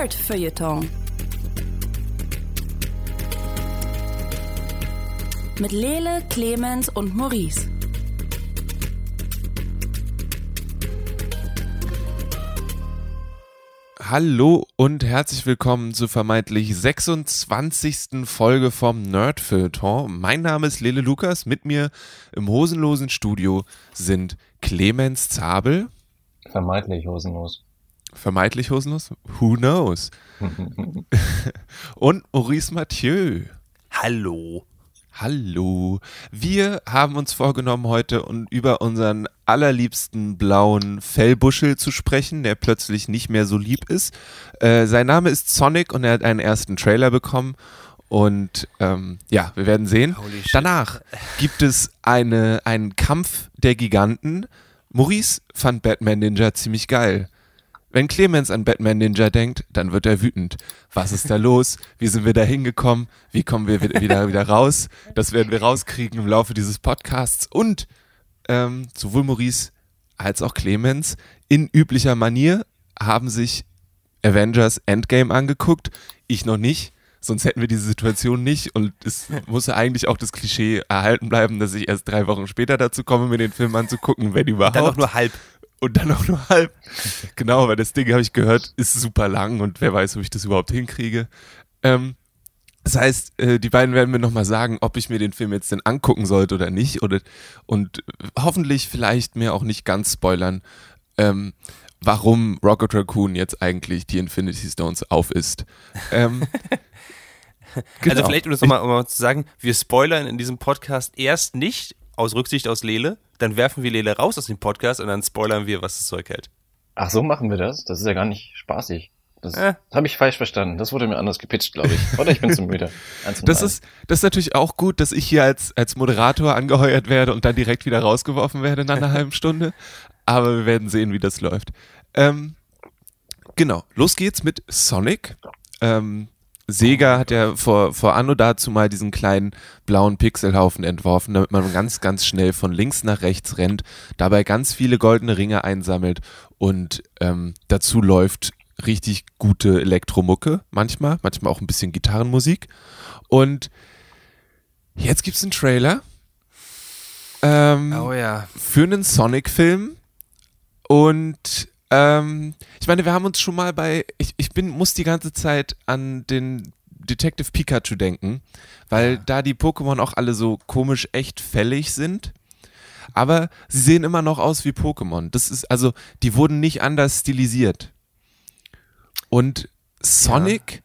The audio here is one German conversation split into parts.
Nerd Feuilleton. Mit Lele, Clemens und Maurice. Hallo und herzlich willkommen zur vermeintlich 26. Folge vom Nerd Feuilleton. Mein Name ist Lele Lukas. Mit mir im hosenlosen Studio sind Clemens Zabel. Vermeintlich hosenlos. Vermeintlich hosenlos? Who knows? und Maurice Mathieu. Hallo. Hallo. Wir haben uns vorgenommen, heute über unseren allerliebsten blauen Fellbuschel zu sprechen, der plötzlich nicht mehr so lieb ist. Äh, sein Name ist Sonic und er hat einen ersten Trailer bekommen. Und ähm, ja, wir werden sehen. Danach gibt es eine, einen Kampf der Giganten. Maurice fand Batman Ninja ziemlich geil. Wenn Clemens an Batman Ninja denkt, dann wird er wütend. Was ist da los? Wie sind wir da hingekommen? Wie kommen wir wieder, wieder raus? Das werden wir rauskriegen im Laufe dieses Podcasts. Und ähm, sowohl Maurice als auch Clemens in üblicher Manier haben sich Avengers Endgame angeguckt. Ich noch nicht. Sonst hätten wir diese Situation nicht und es muss ja eigentlich auch das Klischee erhalten bleiben, dass ich erst drei Wochen später dazu komme, mir den Film anzugucken, wenn überhaupt. Dann auch nur halb und dann auch nur halb. Genau, weil das Ding, habe ich gehört, ist super lang und wer weiß, ob ich das überhaupt hinkriege. Ähm, das heißt, äh, die beiden werden mir nochmal sagen, ob ich mir den Film jetzt denn angucken sollte oder nicht. Oder, und hoffentlich vielleicht mir auch nicht ganz spoilern, ähm, warum Rocket Raccoon jetzt eigentlich die Infinity Stones auf ist. Ähm, also genau. Also vielleicht, um das nochmal um zu sagen, wir spoilern in diesem Podcast erst nicht aus Rücksicht aus Lele, dann werfen wir Lele raus aus dem Podcast und dann spoilern wir, was das Zeug hält. Ach, so machen wir das? Das ist ja gar nicht spaßig. Das äh. habe ich falsch verstanden. Das wurde mir anders gepitcht, glaube ich. Oder ich bin zu müde. das ist, das ist natürlich auch gut, dass ich hier als, als Moderator angeheuert werde und dann direkt wieder rausgeworfen werde nach einer halben Stunde. Aber wir werden sehen, wie das läuft. Ähm, genau, los geht's mit Sonic. Ähm, Sega hat ja vor, vor Anno dazu mal diesen kleinen blauen Pixelhaufen entworfen, damit man ganz, ganz schnell von links nach rechts rennt, dabei ganz viele goldene Ringe einsammelt und ähm, dazu läuft richtig gute Elektromucke manchmal, manchmal auch ein bisschen Gitarrenmusik. Und jetzt gibt's einen Trailer. Ähm, oh ja. Für einen Sonic-Film. Und ähm, ich meine, wir haben uns schon mal bei, ich, ich bin, muss die ganze Zeit an den Detective Pikachu denken, weil ja. da die Pokémon auch alle so komisch echt fällig sind. Aber sie sehen immer noch aus wie Pokémon. Das ist, also, die wurden nicht anders stilisiert. Und Sonic ja.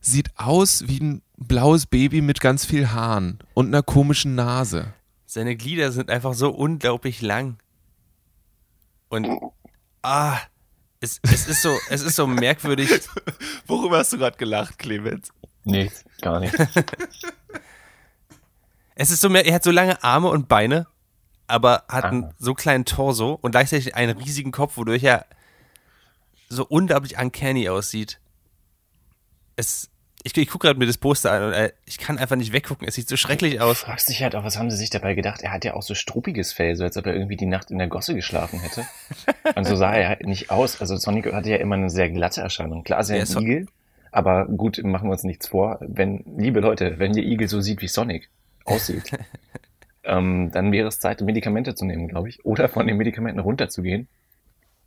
sieht aus wie ein blaues Baby mit ganz viel Haaren und einer komischen Nase. Seine Glieder sind einfach so unglaublich lang. Und ah, es, es, ist so, es ist so merkwürdig. Worüber hast du gerade gelacht, Clemens? Nichts, gar nicht. es ist so, er hat so lange Arme und Beine, aber hat ah. einen so kleinen Torso und gleichzeitig einen riesigen Kopf, wodurch er so unglaublich uncanny aussieht. Es, ich, ich gucke gerade mir das Poster an und äh, ich kann einfach nicht weggucken. Es sieht so schrecklich aus. Du fragst dich halt auch, was haben sie sich dabei gedacht? Er hat ja auch so struppiges Fell, so als ob er irgendwie die Nacht in der Gosse geschlafen hätte. und so sah er halt nicht aus. Also Sonic hatte ja immer eine sehr glatte Erscheinung. Klar, ist er ein Igel, aber gut, machen wir uns nichts vor. Wenn, liebe Leute, wenn ihr Igel so sieht wie Sonic aussieht, ähm, dann wäre es Zeit, Medikamente zu nehmen, glaube ich. Oder von den Medikamenten runterzugehen.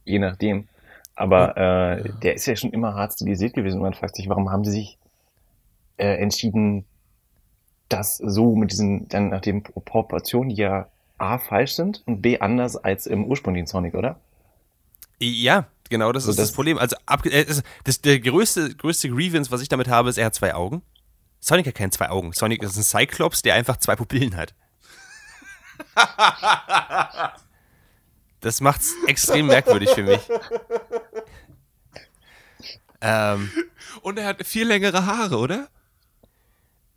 Je nachdem. Aber äh, der ist ja schon immer hart stilisiert gewesen und man fragt sich, warum haben sie sich äh, entschieden, das so mit diesen, dann nach den Proportionen, die ja A falsch sind und B anders als im ursprünglichen Sonic, oder? Ja, genau, das so, ist das, das, Problem. Also ab, äh, das, der größte, größte Grievance, was ich damit habe, ist, er hat zwei Augen. Sonic hat keine zwei Augen. Sonic ist ein Cyclops, der einfach zwei Pupillen hat. das macht's extrem merkwürdig für mich. Ähm, und er hat viel längere Haare, oder?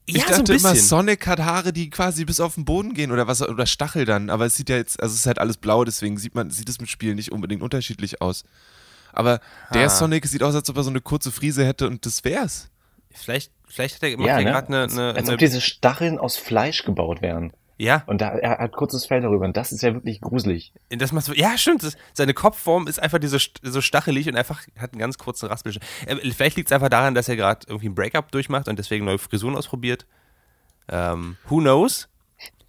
Ich ja, dachte so immer, Sonic hat Haare, die quasi bis auf den Boden gehen oder was oder Stachel dann, aber es sieht ja jetzt, also es ist halt alles blau, deswegen sieht man, sieht es im Spiel nicht unbedingt unterschiedlich aus. Aber ha. der Sonic sieht aus, als ob er so eine kurze Friese hätte und das wär's. Vielleicht, vielleicht hat er ja, ne? gerade eine, eine. Als, als ob diese Stacheln aus Fleisch gebaut wären. Ja. Und da, er hat kurzes Fell darüber und das ist ja wirklich gruselig. Das macht, ja, stimmt. Das, seine Kopfform ist einfach diese, so stachelig und einfach hat einen ganz kurzen Raspel. Äh, vielleicht liegt es einfach daran, dass er gerade irgendwie ein Breakup durchmacht und deswegen neue Frisuren ausprobiert. Ähm, who knows?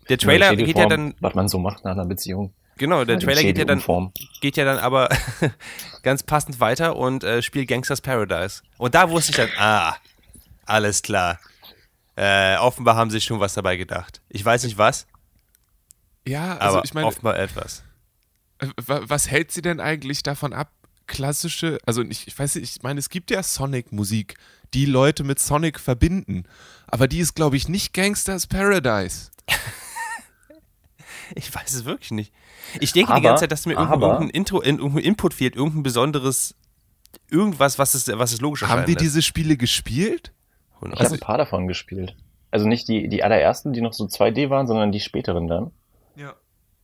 Der Trailer ja, geht ja dann. Was man so macht nach einer Beziehung. Genau, der Trailer geht ja dann, geht ja dann aber ganz passend weiter und äh, spielt Gangsters Paradise. Und da wusste ich dann, ah, alles klar. Äh, offenbar haben sie schon was dabei gedacht. Ich weiß nicht was. Ja, also aber ich meine. Offenbar etwas. Äh, was hält sie denn eigentlich davon ab, klassische, also ich, ich weiß nicht, ich meine, es gibt ja Sonic-Musik, die Leute mit Sonic verbinden. Aber die ist, glaube ich, nicht Gangsters Paradise. ich weiß es wirklich nicht. Ich denke aber, die ganze Zeit, dass mir irgendein, Intro, irgendein Input fehlt, irgendein besonderes, irgendwas, was es, was es logisch erscheint. Haben die diese Spiele gespielt? Ich habe ein paar davon gespielt. Also nicht die, die allerersten, die noch so 2D waren, sondern die späteren dann. Ja.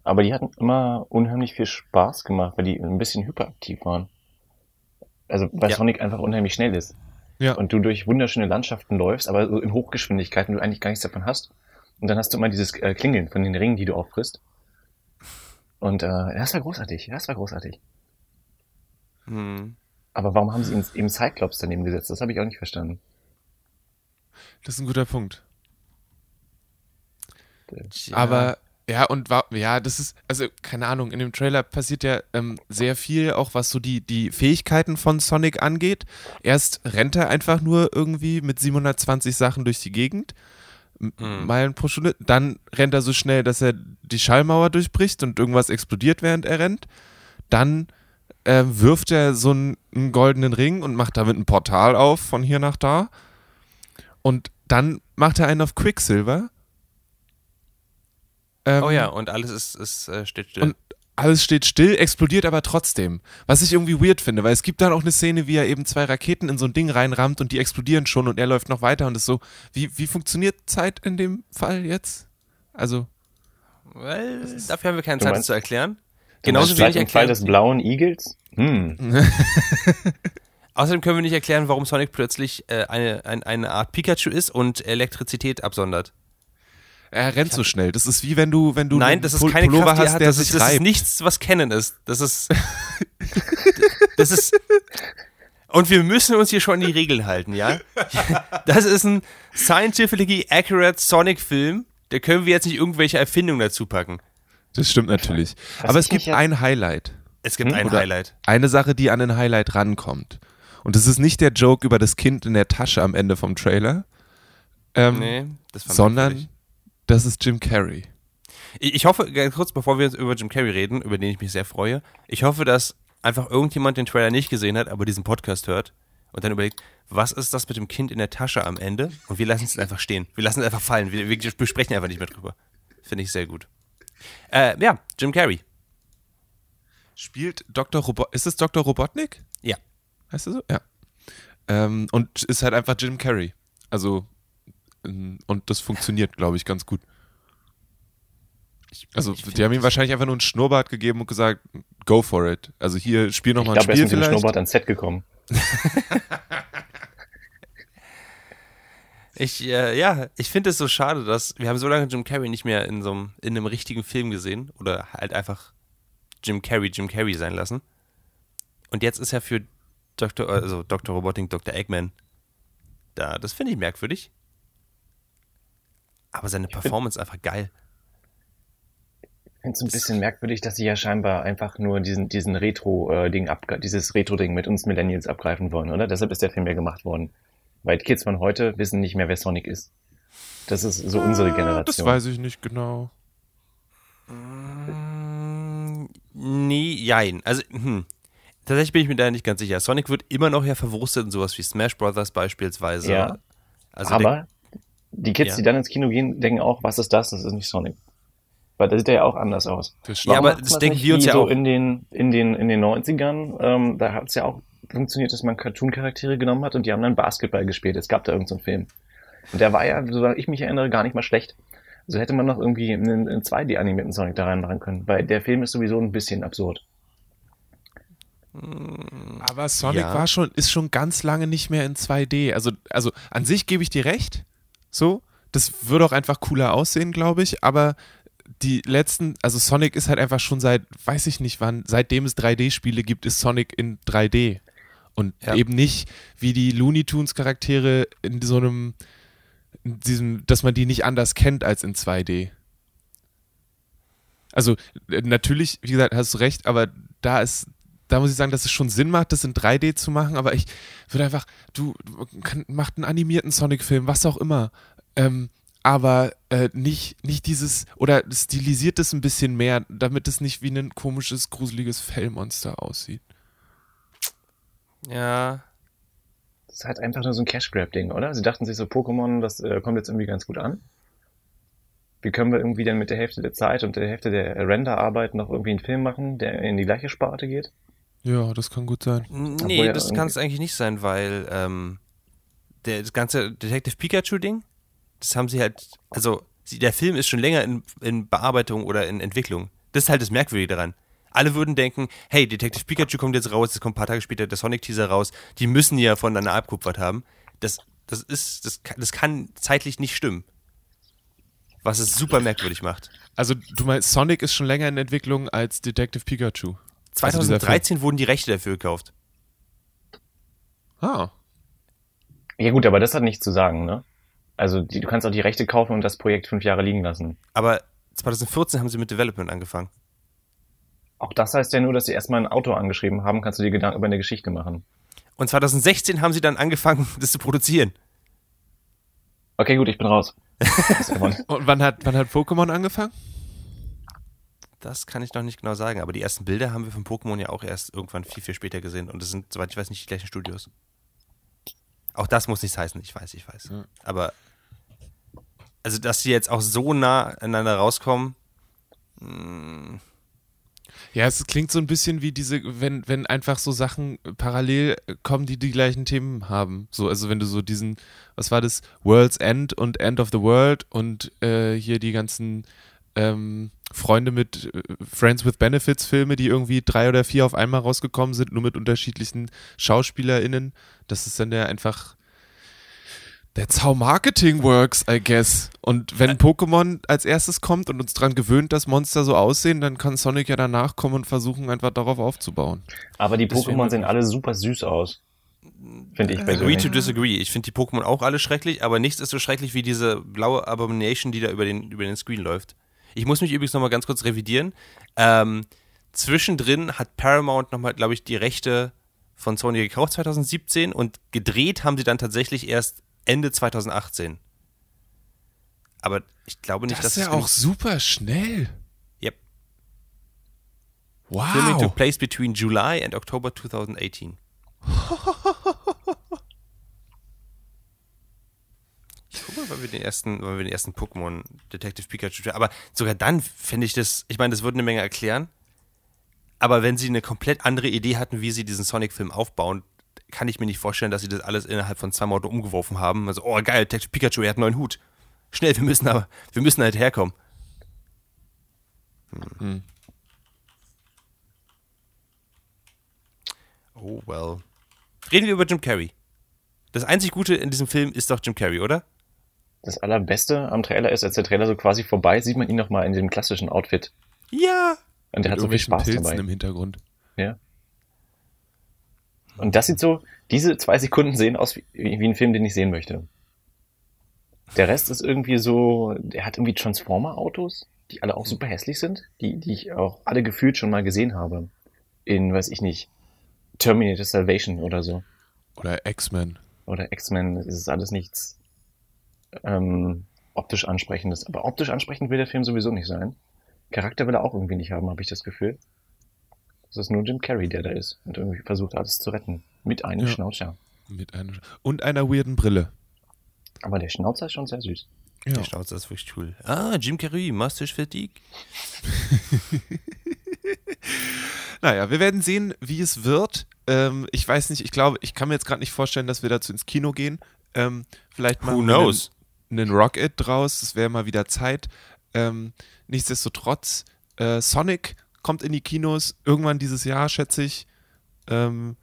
Aber die hatten immer unheimlich viel Spaß gemacht, weil die ein bisschen hyperaktiv waren. Also weil ja. Sonic einfach unheimlich schnell ist. Ja. Und du durch wunderschöne Landschaften läufst, aber so in Hochgeschwindigkeiten du eigentlich gar nichts davon hast. Und dann hast du immer dieses äh, Klingeln von den Ringen, die du auffrisst. Und äh, das war großartig, das war großartig. Hm. Aber warum haben sie eben Cyclops daneben gesetzt? Das habe ich auch nicht verstanden. Das ist ein guter Punkt. Ja. Aber ja, und war, ja, das ist, also keine Ahnung, in dem Trailer passiert ja ähm, sehr viel, auch was so die, die Fähigkeiten von Sonic angeht. Erst rennt er einfach nur irgendwie mit 720 Sachen durch die Gegend, mhm. Meilen pro Stunde. Dann rennt er so schnell, dass er die Schallmauer durchbricht und irgendwas explodiert, während er rennt. Dann äh, wirft er so einen, einen goldenen Ring und macht damit ein Portal auf von hier nach da. Und dann macht er einen auf Quicksilver ähm, oh ja, und alles ist, ist äh, steht still. Und alles steht still, explodiert aber trotzdem. Was ich irgendwie weird finde, weil es gibt dann auch eine Szene, wie er eben zwei Raketen in so ein Ding reinrammt und die explodieren schon und er läuft noch weiter und ist so, wie, wie funktioniert Zeit in dem Fall jetzt? Also. Well, dafür haben wir keine Zeit, das zu erklären. Genauso wenig im Fall des blauen Igels? Hm. Außerdem können wir nicht erklären, warum Sonic plötzlich äh, eine, ein, eine Art Pikachu ist und Elektrizität absondert. Er rennt so schnell. Das ist wie wenn du, wenn du Nein, das ist keine Pullover Kraft, hast, der das sich ist, das ist nichts, was Kennen ist. Das ist, das ist, und wir müssen uns hier schon an die Regeln halten, ja? Das ist ein scientifically accurate Sonic-Film. Da können wir jetzt nicht irgendwelche Erfindungen dazu packen. Das stimmt natürlich. Was Aber es gibt ein Highlight. Es gibt hm? ein Oder Highlight. Eine Sache, die an ein Highlight rankommt. Und das ist nicht der Joke über das Kind in der Tasche am Ende vom Trailer. Ähm, nee, das sondern das ist Jim Carrey. Ich hoffe, ganz kurz bevor wir jetzt über Jim Carrey reden, über den ich mich sehr freue, ich hoffe, dass einfach irgendjemand den Trailer nicht gesehen hat, aber diesen Podcast hört und dann überlegt, was ist das mit dem Kind in der Tasche am Ende? Und wir lassen es einfach stehen. Wir lassen es einfach fallen. Wir, wir besprechen einfach nicht mehr drüber. Finde ich sehr gut. Äh, ja, Jim Carrey. Spielt Dr. Robot. Ist es Dr. Robotnik? Ja. Heißt er so? Ja. Ähm, und ist halt einfach Jim Carrey. Also und das funktioniert, glaube ich, ganz gut. Also, die haben ihm wahrscheinlich einfach nur einen Schnurrbart gegeben und gesagt, go for it. Also hier, spiel nochmal ein Spiel Ich glaube, er ist mit dem Schnurrbart ans Set gekommen. ich, äh, ja, ich finde es so schade, dass wir haben so lange Jim Carrey nicht mehr in so einem, in einem richtigen Film gesehen oder halt einfach Jim Carrey Jim Carrey sein lassen. Und jetzt ist er für Dr. also Dr. Roboting, Dr. Eggman da. Das finde ich merkwürdig. Aber seine Performance find, einfach geil. Ich finde es ein bisschen merkwürdig, dass sie ja scheinbar einfach nur diesen, diesen Retro-Ding ab, dieses Retro-Ding mit uns Millennials abgreifen wollen, oder? Deshalb ist der Film ja gemacht worden. Weil die Kids von heute wissen nicht mehr, wer Sonic ist. Das ist so unsere Generation. Das weiß ich nicht genau. Mm, nee, jein. Also, hm. Tatsächlich bin ich mir da nicht ganz sicher. Sonic wird immer noch ja verwurstet in sowas wie Smash Brothers beispielsweise. Ja. Also aber die Kids, ja. die dann ins Kino gehen, denken auch, was ist das? Das ist nicht Sonic. Weil da sieht er ja auch anders aus. Ja, aber das denken wir uns ja so auch. In den, in den, in den 90ern, ähm, da hat es ja auch funktioniert, dass man Cartoon-Charaktere genommen hat und die haben dann Basketball gespielt. Es gab da irgendeinen so Film. Und der war ja, soweit ich mich erinnere, gar nicht mal schlecht. Also hätte man noch irgendwie einen, einen 2D-animierten Sonic da reinmachen können, weil der Film ist sowieso ein bisschen absurd. Aber Sonic ja. war schon, ist schon ganz lange nicht mehr in 2D. Also, also an sich gebe ich dir recht. So, das würde auch einfach cooler aussehen, glaube ich, aber die letzten, also Sonic ist halt einfach schon seit, weiß ich nicht wann, seitdem es 3D-Spiele gibt, ist Sonic in 3D. Und ja. eben nicht wie die Looney Tunes Charaktere in so einem, in diesem, dass man die nicht anders kennt als in 2D. Also äh, natürlich, wie gesagt, hast du recht, aber da ist, da muss ich sagen, dass es schon Sinn macht, das in 3D zu machen, aber ich würde einfach, du, kann, macht einen animierten Sonic-Film, was auch immer. Ähm, aber äh, nicht, nicht dieses, oder stilisiert es ein bisschen mehr, damit es nicht wie ein komisches, gruseliges Fellmonster aussieht. Ja. Das ist halt einfach nur so ein Cash-Grab-Ding, oder? Sie dachten sich so, Pokémon, das äh, kommt jetzt irgendwie ganz gut an. Wie können wir irgendwie dann mit der Hälfte der Zeit und der Hälfte der Render-Arbeit noch irgendwie einen Film machen, der in die gleiche Sparte geht? Ja, das kann gut sein. Nee, Obwohl, das kann es eigentlich nicht sein, weil ähm, der, das ganze Detective Pikachu-Ding, das haben sie halt, also sie, der Film ist schon länger in, in Bearbeitung oder in Entwicklung. Das ist halt das Merkwürdige daran. Alle würden denken, hey, Detective Pikachu kommt jetzt raus, es kommt ein paar Tage später der Sonic-Teaser raus, die müssen ja voneinander abkupfert haben. Das, das ist, das, das kann zeitlich nicht stimmen. Was es super merkwürdig macht. Also du meinst, Sonic ist schon länger in Entwicklung als Detective Pikachu? 2013 also wurden die Rechte dafür gekauft. Ah. Ja gut, aber das hat nichts zu sagen, ne? Also die, du kannst auch die Rechte kaufen und das Projekt fünf Jahre liegen lassen. Aber 2014 haben sie mit Development angefangen. Auch das heißt ja nur, dass sie erstmal ein Auto angeschrieben haben, kannst du dir Gedanken über eine Geschichte machen. Und 2016 haben sie dann angefangen, das zu produzieren. Okay, gut, ich bin raus. und wann hat, wann hat Pokémon angefangen? Das kann ich noch nicht genau sagen, aber die ersten Bilder haben wir von Pokémon ja auch erst irgendwann viel, viel später gesehen. Und das sind, soweit ich weiß, nicht die gleichen Studios. Auch das muss nichts heißen, ich weiß, ich weiß. Ja. Aber, also, dass die jetzt auch so nah aneinander rauskommen, mh, hm. ja, es klingt so ein bisschen wie diese, wenn, wenn einfach so Sachen parallel kommen, die die gleichen Themen haben. So, also wenn du so diesen, was war das, World's End und End of the World und äh, hier die ganzen ähm, Freunde mit äh, Friends with Benefits Filme, die irgendwie drei oder vier auf einmal rausgekommen sind, nur mit unterschiedlichen SchauspielerInnen. Das ist dann ja einfach That's how marketing works, I guess. Und wenn Pokémon als erstes kommt und uns daran gewöhnt, dass Monster so aussehen, dann kann Sonic ja danach kommen und versuchen, einfach darauf aufzubauen. Aber die Pokémon sehen alle super süß aus. Finde ich persönlich. Agree to disagree. Ich finde die Pokémon auch alle schrecklich, aber nichts ist so schrecklich wie diese blaue Abomination, die da über den, über den Screen läuft. Ich muss mich übrigens nochmal ganz kurz revidieren. Ähm, zwischendrin hat Paramount nochmal, glaube ich, die Rechte von Sony gekauft 2017 und gedreht haben sie dann tatsächlich erst Ende 2018. Aber ich glaube nicht, das dass ist ja auch super schnell. Yep. Wow. Filming took place between July and October 2018. guck mal, weil wir den ersten, weil wir den ersten Pokémon Detective Pikachu, aber sogar dann finde ich das, ich meine, das würde eine Menge erklären. Aber wenn sie eine komplett andere Idee hatten, wie sie diesen Sonic-Film aufbauen, kann ich mir nicht vorstellen, dass sie das alles innerhalb von zwei Monaten umgeworfen haben. Also, oh geil, Detective Pikachu, er hat einen neuen Hut. Schnell, wir müssen aber, wir müssen halt herkommen. Hm. hm. Oh well. Reden wir über Jim Carrey. Das einzig Gute in diesem Film ist doch Jim Carrey, oder? Das Allerbeste am Trailer ist, als der Trailer so quasi vorbei, sieht man ihn nochmal in dem klassischen Outfit. Ja. Und der hat so viel Spaß Pilzen dabei. im Hintergrund. Ja. Und das sieht so, diese zwei Sekunden sehen aus wie, wie ein Film, den ich sehen möchte. Der Rest ist irgendwie so, der hat irgendwie Transformer-Autos, die alle auch super hässlich sind, die, die ich auch alle gefühlt schon mal gesehen habe. In, weiß ich nicht, Terminator Salvation oder so. Oder X-Men. Oder X-Men, das ist alles nichts ähm, optisch ansprechendes. Aber optisch ansprechend will der Film sowieso nicht sein. Charakter will er auch irgendwie nicht haben, habe ich das Gefühl. Es ist nur Jim Carrey, der da ist und irgendwie versucht, alles zu retten. Mit einem ja. Schnauzer. Mit einem und einer weirden Brille. Aber der Schnauzer ist schon sehr süß. Ja. Der Schnauzer ist wirklich cool. Ah, Jim Carrey, Mustache Fatigue. naja, wir werden sehen, wie es wird. Ähm, ich weiß nicht, ich glaube, ich kann mir jetzt gerade nicht vorstellen, dass wir dazu ins Kino gehen. Ähm, vielleicht mal. Who knows? Einen Rocket draus. Es wäre mal wieder Zeit. Ähm, nichtsdestotrotz, äh, Sonic kommt in die Kinos irgendwann dieses Jahr, schätze ich. Ähm,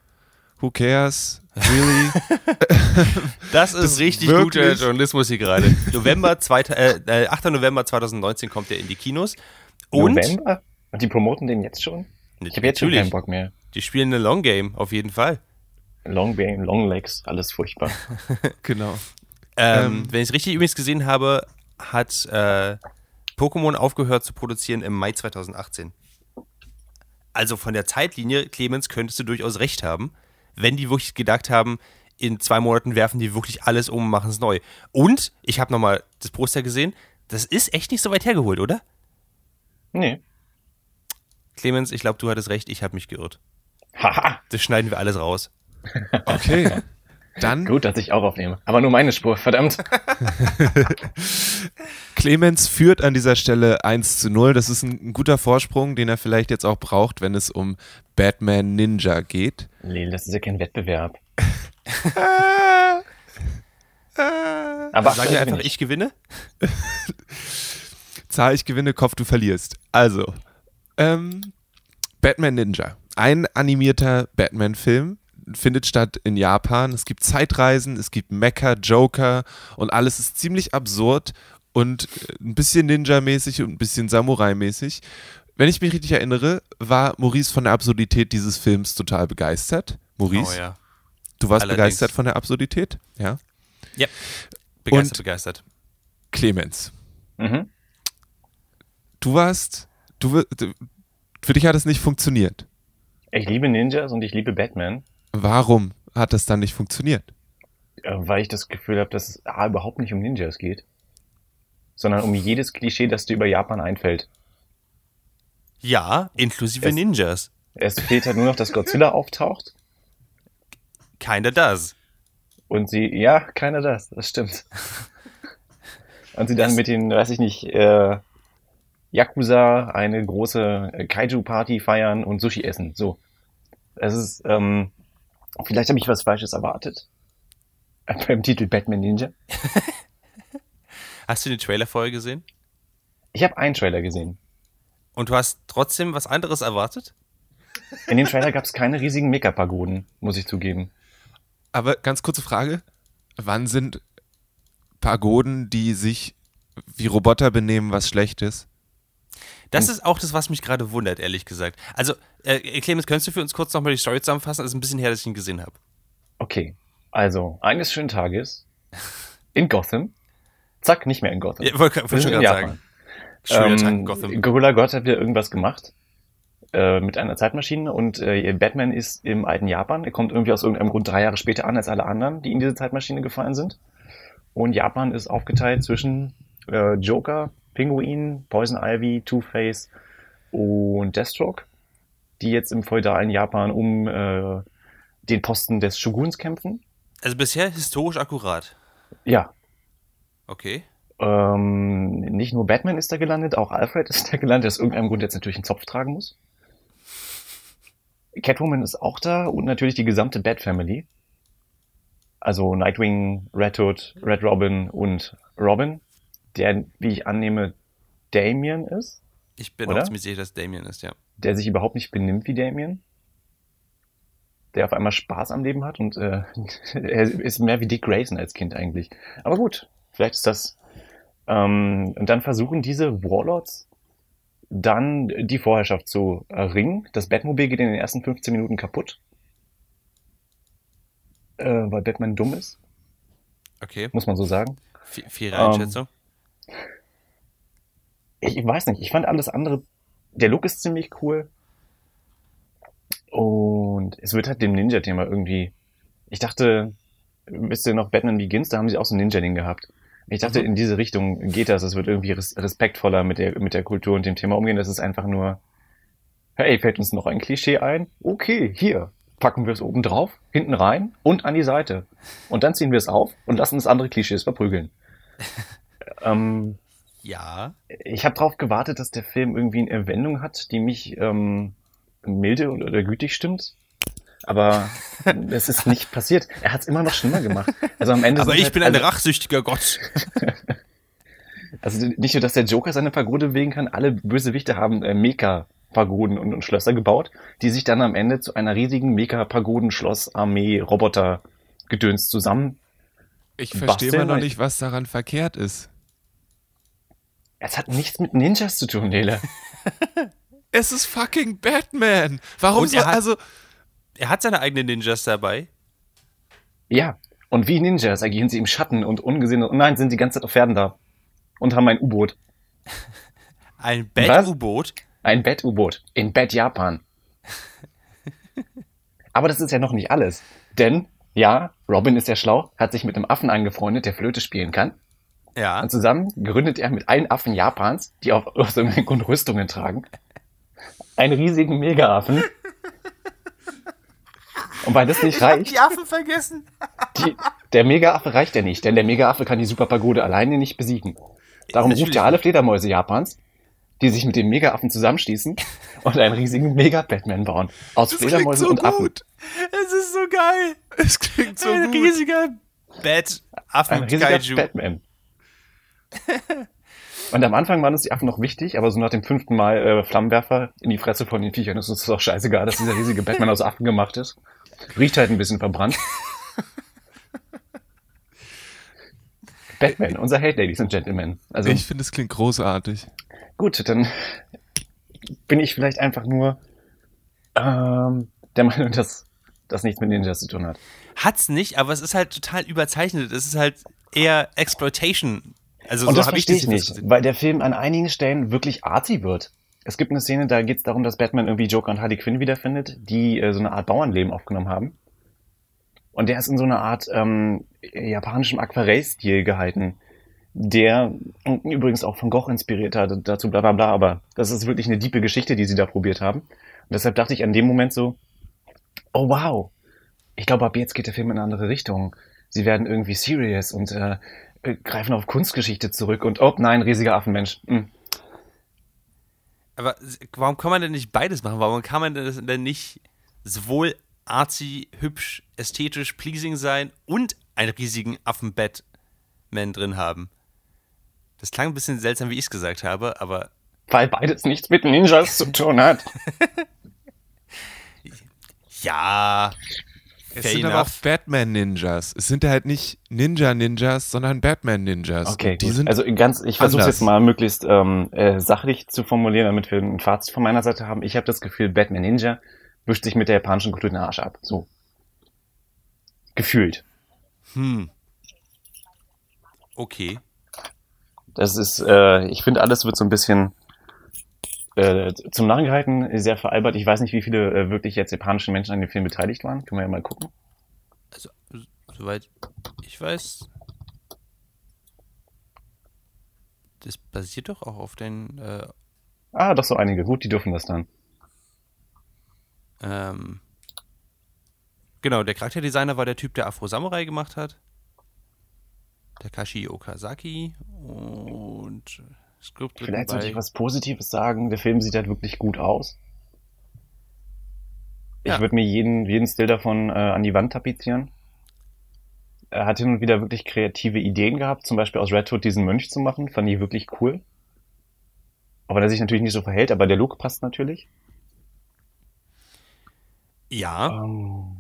Who cares? Really? das ist das richtig guter Journalismus hier gerade. November, äh, 8. November 2019 kommt er in die Kinos. Und November? Und die promoten den jetzt schon? Ich habe jetzt schon keinen Bock mehr. Die spielen eine Long Game, auf jeden Fall. Long Game, Long Legs, alles furchtbar. genau. Ähm, ähm, wenn ich es richtig übrigens gesehen habe, hat äh, Pokémon aufgehört zu produzieren im Mai 2018. Also von der Zeitlinie, Clemens, könntest du durchaus recht haben, wenn die wirklich gedacht haben, in zwei Monaten werfen die wirklich alles um und machen es neu. Und ich habe nochmal das Poster gesehen, das ist echt nicht so weit hergeholt, oder? Nee. Clemens, ich glaube, du hattest recht, ich habe mich geirrt. Haha. Das schneiden wir alles raus. Okay. Dann. Gut, dass ich auch aufnehme. Aber nur meine Spur, verdammt. Clemens führt an dieser Stelle 1 zu 0. Das ist ein, guter Vorsprung, den er vielleicht jetzt auch braucht, wenn es um Batman Ninja geht. Nee, das ist ja kein Wettbewerb. Aber sag dir einfach, ich gewinne. Zahl, ich gewinne, Kopf, du verlierst. Also, ähm, Batman Ninja. Ein animierter Batman-Film findet statt in Japan. Es gibt Zeitreisen, es gibt Mecha, Joker und alles ist ziemlich absurd und äh, ein bisschen Ninja-mäßig und ein bisschen Samurai-mäßig. Wenn ich mich richtig erinnere, war Maurice von der Absurdität dieses Films total begeistert. Maurice? Oh ja. Du warst Allerdings. begeistert von der Absurdität? Ja. Ja. Begeistert, und begeistert. Clemens. Mhm. Du warst, du, für dich hat es nicht funktioniert. Ich liebe Ninjas und ich liebe Batman. Warum hat das dann nicht funktioniert? Weil ich das Gefühl habe, dass es A, überhaupt nicht um Ninjas geht, sondern um jedes Klischee, das dir über Japan einfällt. Ja, inklusive es, Ninjas. Es fehlt halt nur noch, dass Godzilla auftaucht. Keiner das. Und sie, ja, keiner das, das stimmt. Und sie dann das mit den, weiß ich nicht, äh, Yakuza eine große Kaiju-Party feiern und Sushi essen. So. Es ist, ähm, Vielleicht habe ich was Falsches erwartet. Beim Titel Batman Ninja. Hast du den Trailer vorher gesehen? Ich habe einen Trailer gesehen. Und du hast trotzdem was anderes erwartet? In dem Trailer gab es keine riesigen Mega-Pagoden, muss ich zugeben. Aber ganz kurze Frage. Wann sind Pagoden, die sich wie Roboter benehmen, was schlecht ist? Das ist auch das, was mich gerade wundert, ehrlich gesagt. Also, äh, Clemens, könntest du für uns kurz nochmal die Story zusammenfassen? Das ist ein bisschen her, dass ich ihn gesehen habe. Okay. Also, eines schönen Tages in Gotham. Zack, nicht mehr in Gotham. Ja, wollte wollt schon gerade sagen. Schöner ähm, Tag in Gotham. Gorilla Gott hat wieder irgendwas gemacht. Äh, mit einer Zeitmaschine und äh, Batman ist im alten Japan. Er kommt irgendwie aus irgendeinem Grund drei Jahre später an als alle anderen, die in diese Zeitmaschine gefallen sind. Und Japan ist aufgeteilt zwischen äh, Joker, Pinguin, Poison Ivy, Two-Face und Deathstroke, die jetzt im feudalen Japan um äh, den Posten des Shoguns kämpfen. Also bisher historisch akkurat. Ja. Okay. Ähm, nicht nur Batman ist da gelandet, auch Alfred ist da gelandet, der aus irgendeinem Grund jetzt natürlich einen Zopf tragen muss. Catwoman ist auch da und natürlich die gesamte Bat Family. Also Nightwing, Red Hood, Red Robin und Robin der, wie ich annehme, Damien ist. Ich bin oder? auch ziemlich sicher, dass Damien ist, ja. Der sich überhaupt nicht benimmt wie Damien. Der auf einmal Spaß am Leben hat und äh, er ist mehr wie Dick Grayson als Kind eigentlich. Aber gut, vielleicht ist das. Ähm, und dann versuchen diese Warlords dann die Vorherrschaft zu erringen. Das Batmobil geht in den ersten 15 Minuten kaputt. Äh, weil Batman dumm ist. Okay. Muss man so sagen. Faire Einschätzung. Ähm, ich weiß nicht, ich fand alles andere, der Look ist ziemlich cool. Und es wird halt dem Ninja-Thema irgendwie, ich dachte, wisst ihr noch Batman Begins, da haben sie auch so ein Ninja-Ding gehabt. Ich dachte, mhm. in diese Richtung geht das, es wird irgendwie respektvoller mit der, mit der Kultur und dem Thema umgehen. Das ist einfach nur, hey, fällt uns noch ein Klischee ein? Okay, hier, packen wir es oben drauf, hinten rein und an die Seite. Und dann ziehen wir es auf und lassen das andere Klischees verprügeln. ähm, ja. Ich habe darauf gewartet, dass der Film irgendwie eine Wendung hat, die mich ähm, milde oder gütig stimmt. Aber es ist nicht passiert. Er hat es immer noch schlimmer gemacht. Also am Ende Aber ich halt, bin ein also, rachsüchtiger Gott. also nicht nur, dass der Joker seine Pagode bewegen kann, alle Bösewichte haben äh, Mecha Pagoden und, und Schlösser gebaut, die sich dann am Ende zu einer riesigen Mega-Pagoden-Schloss-Armee-Roboter-Gedöns zusammen. Ich verstehe immer noch nicht, was daran verkehrt ist. Es hat nichts mit Ninjas zu tun, Nele. es ist fucking Batman. Warum so, hat, also. Er hat seine eigenen Ninjas dabei. Ja. Und wie Ninjas agieren sie im Schatten und ungesehen. Und nein, sind die ganze Zeit auf Pferden da. Und haben ein U-Boot. ein Bett-U-Boot? Ein Bett-U-Boot. In Bett Japan. Aber das ist ja noch nicht alles. Denn, ja, Robin ist ja schlau, hat sich mit einem Affen angefreundet, der Flöte spielen kann. Ja. Und zusammen gründet er mit allen Affen Japans, die auf, aus irgendeinem Grund Rüstungen tragen, einen riesigen Mega-Affen. Und weil das nicht ich reicht. die Affen vergessen. Die, der Mega-Affe reicht ja nicht, denn der Mega-Affe kann die Superpagode alleine nicht besiegen. Darum ruft er alle Fledermäuse Japans, die sich mit dem Mega-Affen zusammenschließen und einen riesigen Mega-Batman bauen. Aus das Fledermäusen so und Affen. Gut. Es ist so geil. Es klingt so Ein gut. riesiger Bat-Affen. Ein riesiger Batman. Und am Anfang waren uns die Affen noch wichtig, aber so nach dem fünften Mal äh, Flammenwerfer in die Fresse von den Viechern ist uns das auch scheißegal, dass dieser riesige Batman aus Affen gemacht ist. Riecht halt ein bisschen verbrannt. Batman, unser Held, Ladies and Gentlemen. Also, ich finde, es klingt großartig. Gut, dann bin ich vielleicht einfach nur ähm, der Meinung, dass das nichts mit Ninjas zu tun hat. Hat's nicht, aber es ist halt total überzeichnet. Es ist halt eher Exploitation also und so das verstehe ich, ich nicht, weil der Film an einigen Stellen wirklich arty wird. Es gibt eine Szene, da geht es darum, dass Batman irgendwie Joker und Harley Quinn wiederfindet, die äh, so eine Art Bauernleben aufgenommen haben. Und der ist in so einer Art ähm, japanischem Aquarellstil gehalten, der übrigens auch von Gogh inspiriert hat, dazu bla bla bla, aber das ist wirklich eine diepe Geschichte, die sie da probiert haben. Und deshalb dachte ich an dem Moment so, oh wow, ich glaube, ab jetzt geht der Film in eine andere Richtung. Sie werden irgendwie serious und äh, greifen auf Kunstgeschichte zurück und oh nein, riesiger Affenmensch. Hm. Aber warum kann man denn nicht beides machen? Warum kann man denn nicht sowohl artsy, hübsch, ästhetisch, pleasing sein und einen riesigen Affen-Batman drin haben? Das klang ein bisschen seltsam, wie ich es gesagt habe, aber. Weil beides nichts mit Ninjas zu tun hat. ja, es Fair sind enough. aber auch Batman-Ninjas. Es sind halt nicht Ninja-Ninjas, sondern Batman-Ninjas. Okay, die sind also ganz, ich versuche jetzt mal möglichst ähm, äh, sachlich zu formulieren, damit wir ein Fazit von meiner Seite haben. Ich habe das Gefühl, Batman-Ninja wischt sich mit der japanischen Kultur den Arsch ab. So. Gefühlt. Hm. Okay. Das ist, äh, ich finde, alles wird so ein bisschen äh, zum Narren gehalten, sehr veralbert. Ich weiß nicht, wie viele äh, wirklich jetzt japanische Menschen an dem Film beteiligt waren. Können wir ja mal gucken. Also, soweit ich weiß, das basiert doch auch auf den. Äh, ah, doch so einige. Gut, die dürfen das dann. Ähm, genau, der Charakterdesigner war der Typ, der Afro Samurai gemacht hat. Takashi Okazaki und Skript Vielleicht sollte ich was Positives sagen. Der Film sieht halt wirklich gut aus. Ich ja. würde mir jeden, jeden Still davon äh, an die Wand tapezieren. Er hat hin und wieder wirklich kreative Ideen gehabt, zum Beispiel aus Red Hood diesen Mönch zu machen, fand ich wirklich cool. Auch wenn er sich natürlich nicht so verhält, aber der Look passt natürlich. Ja. Ähm,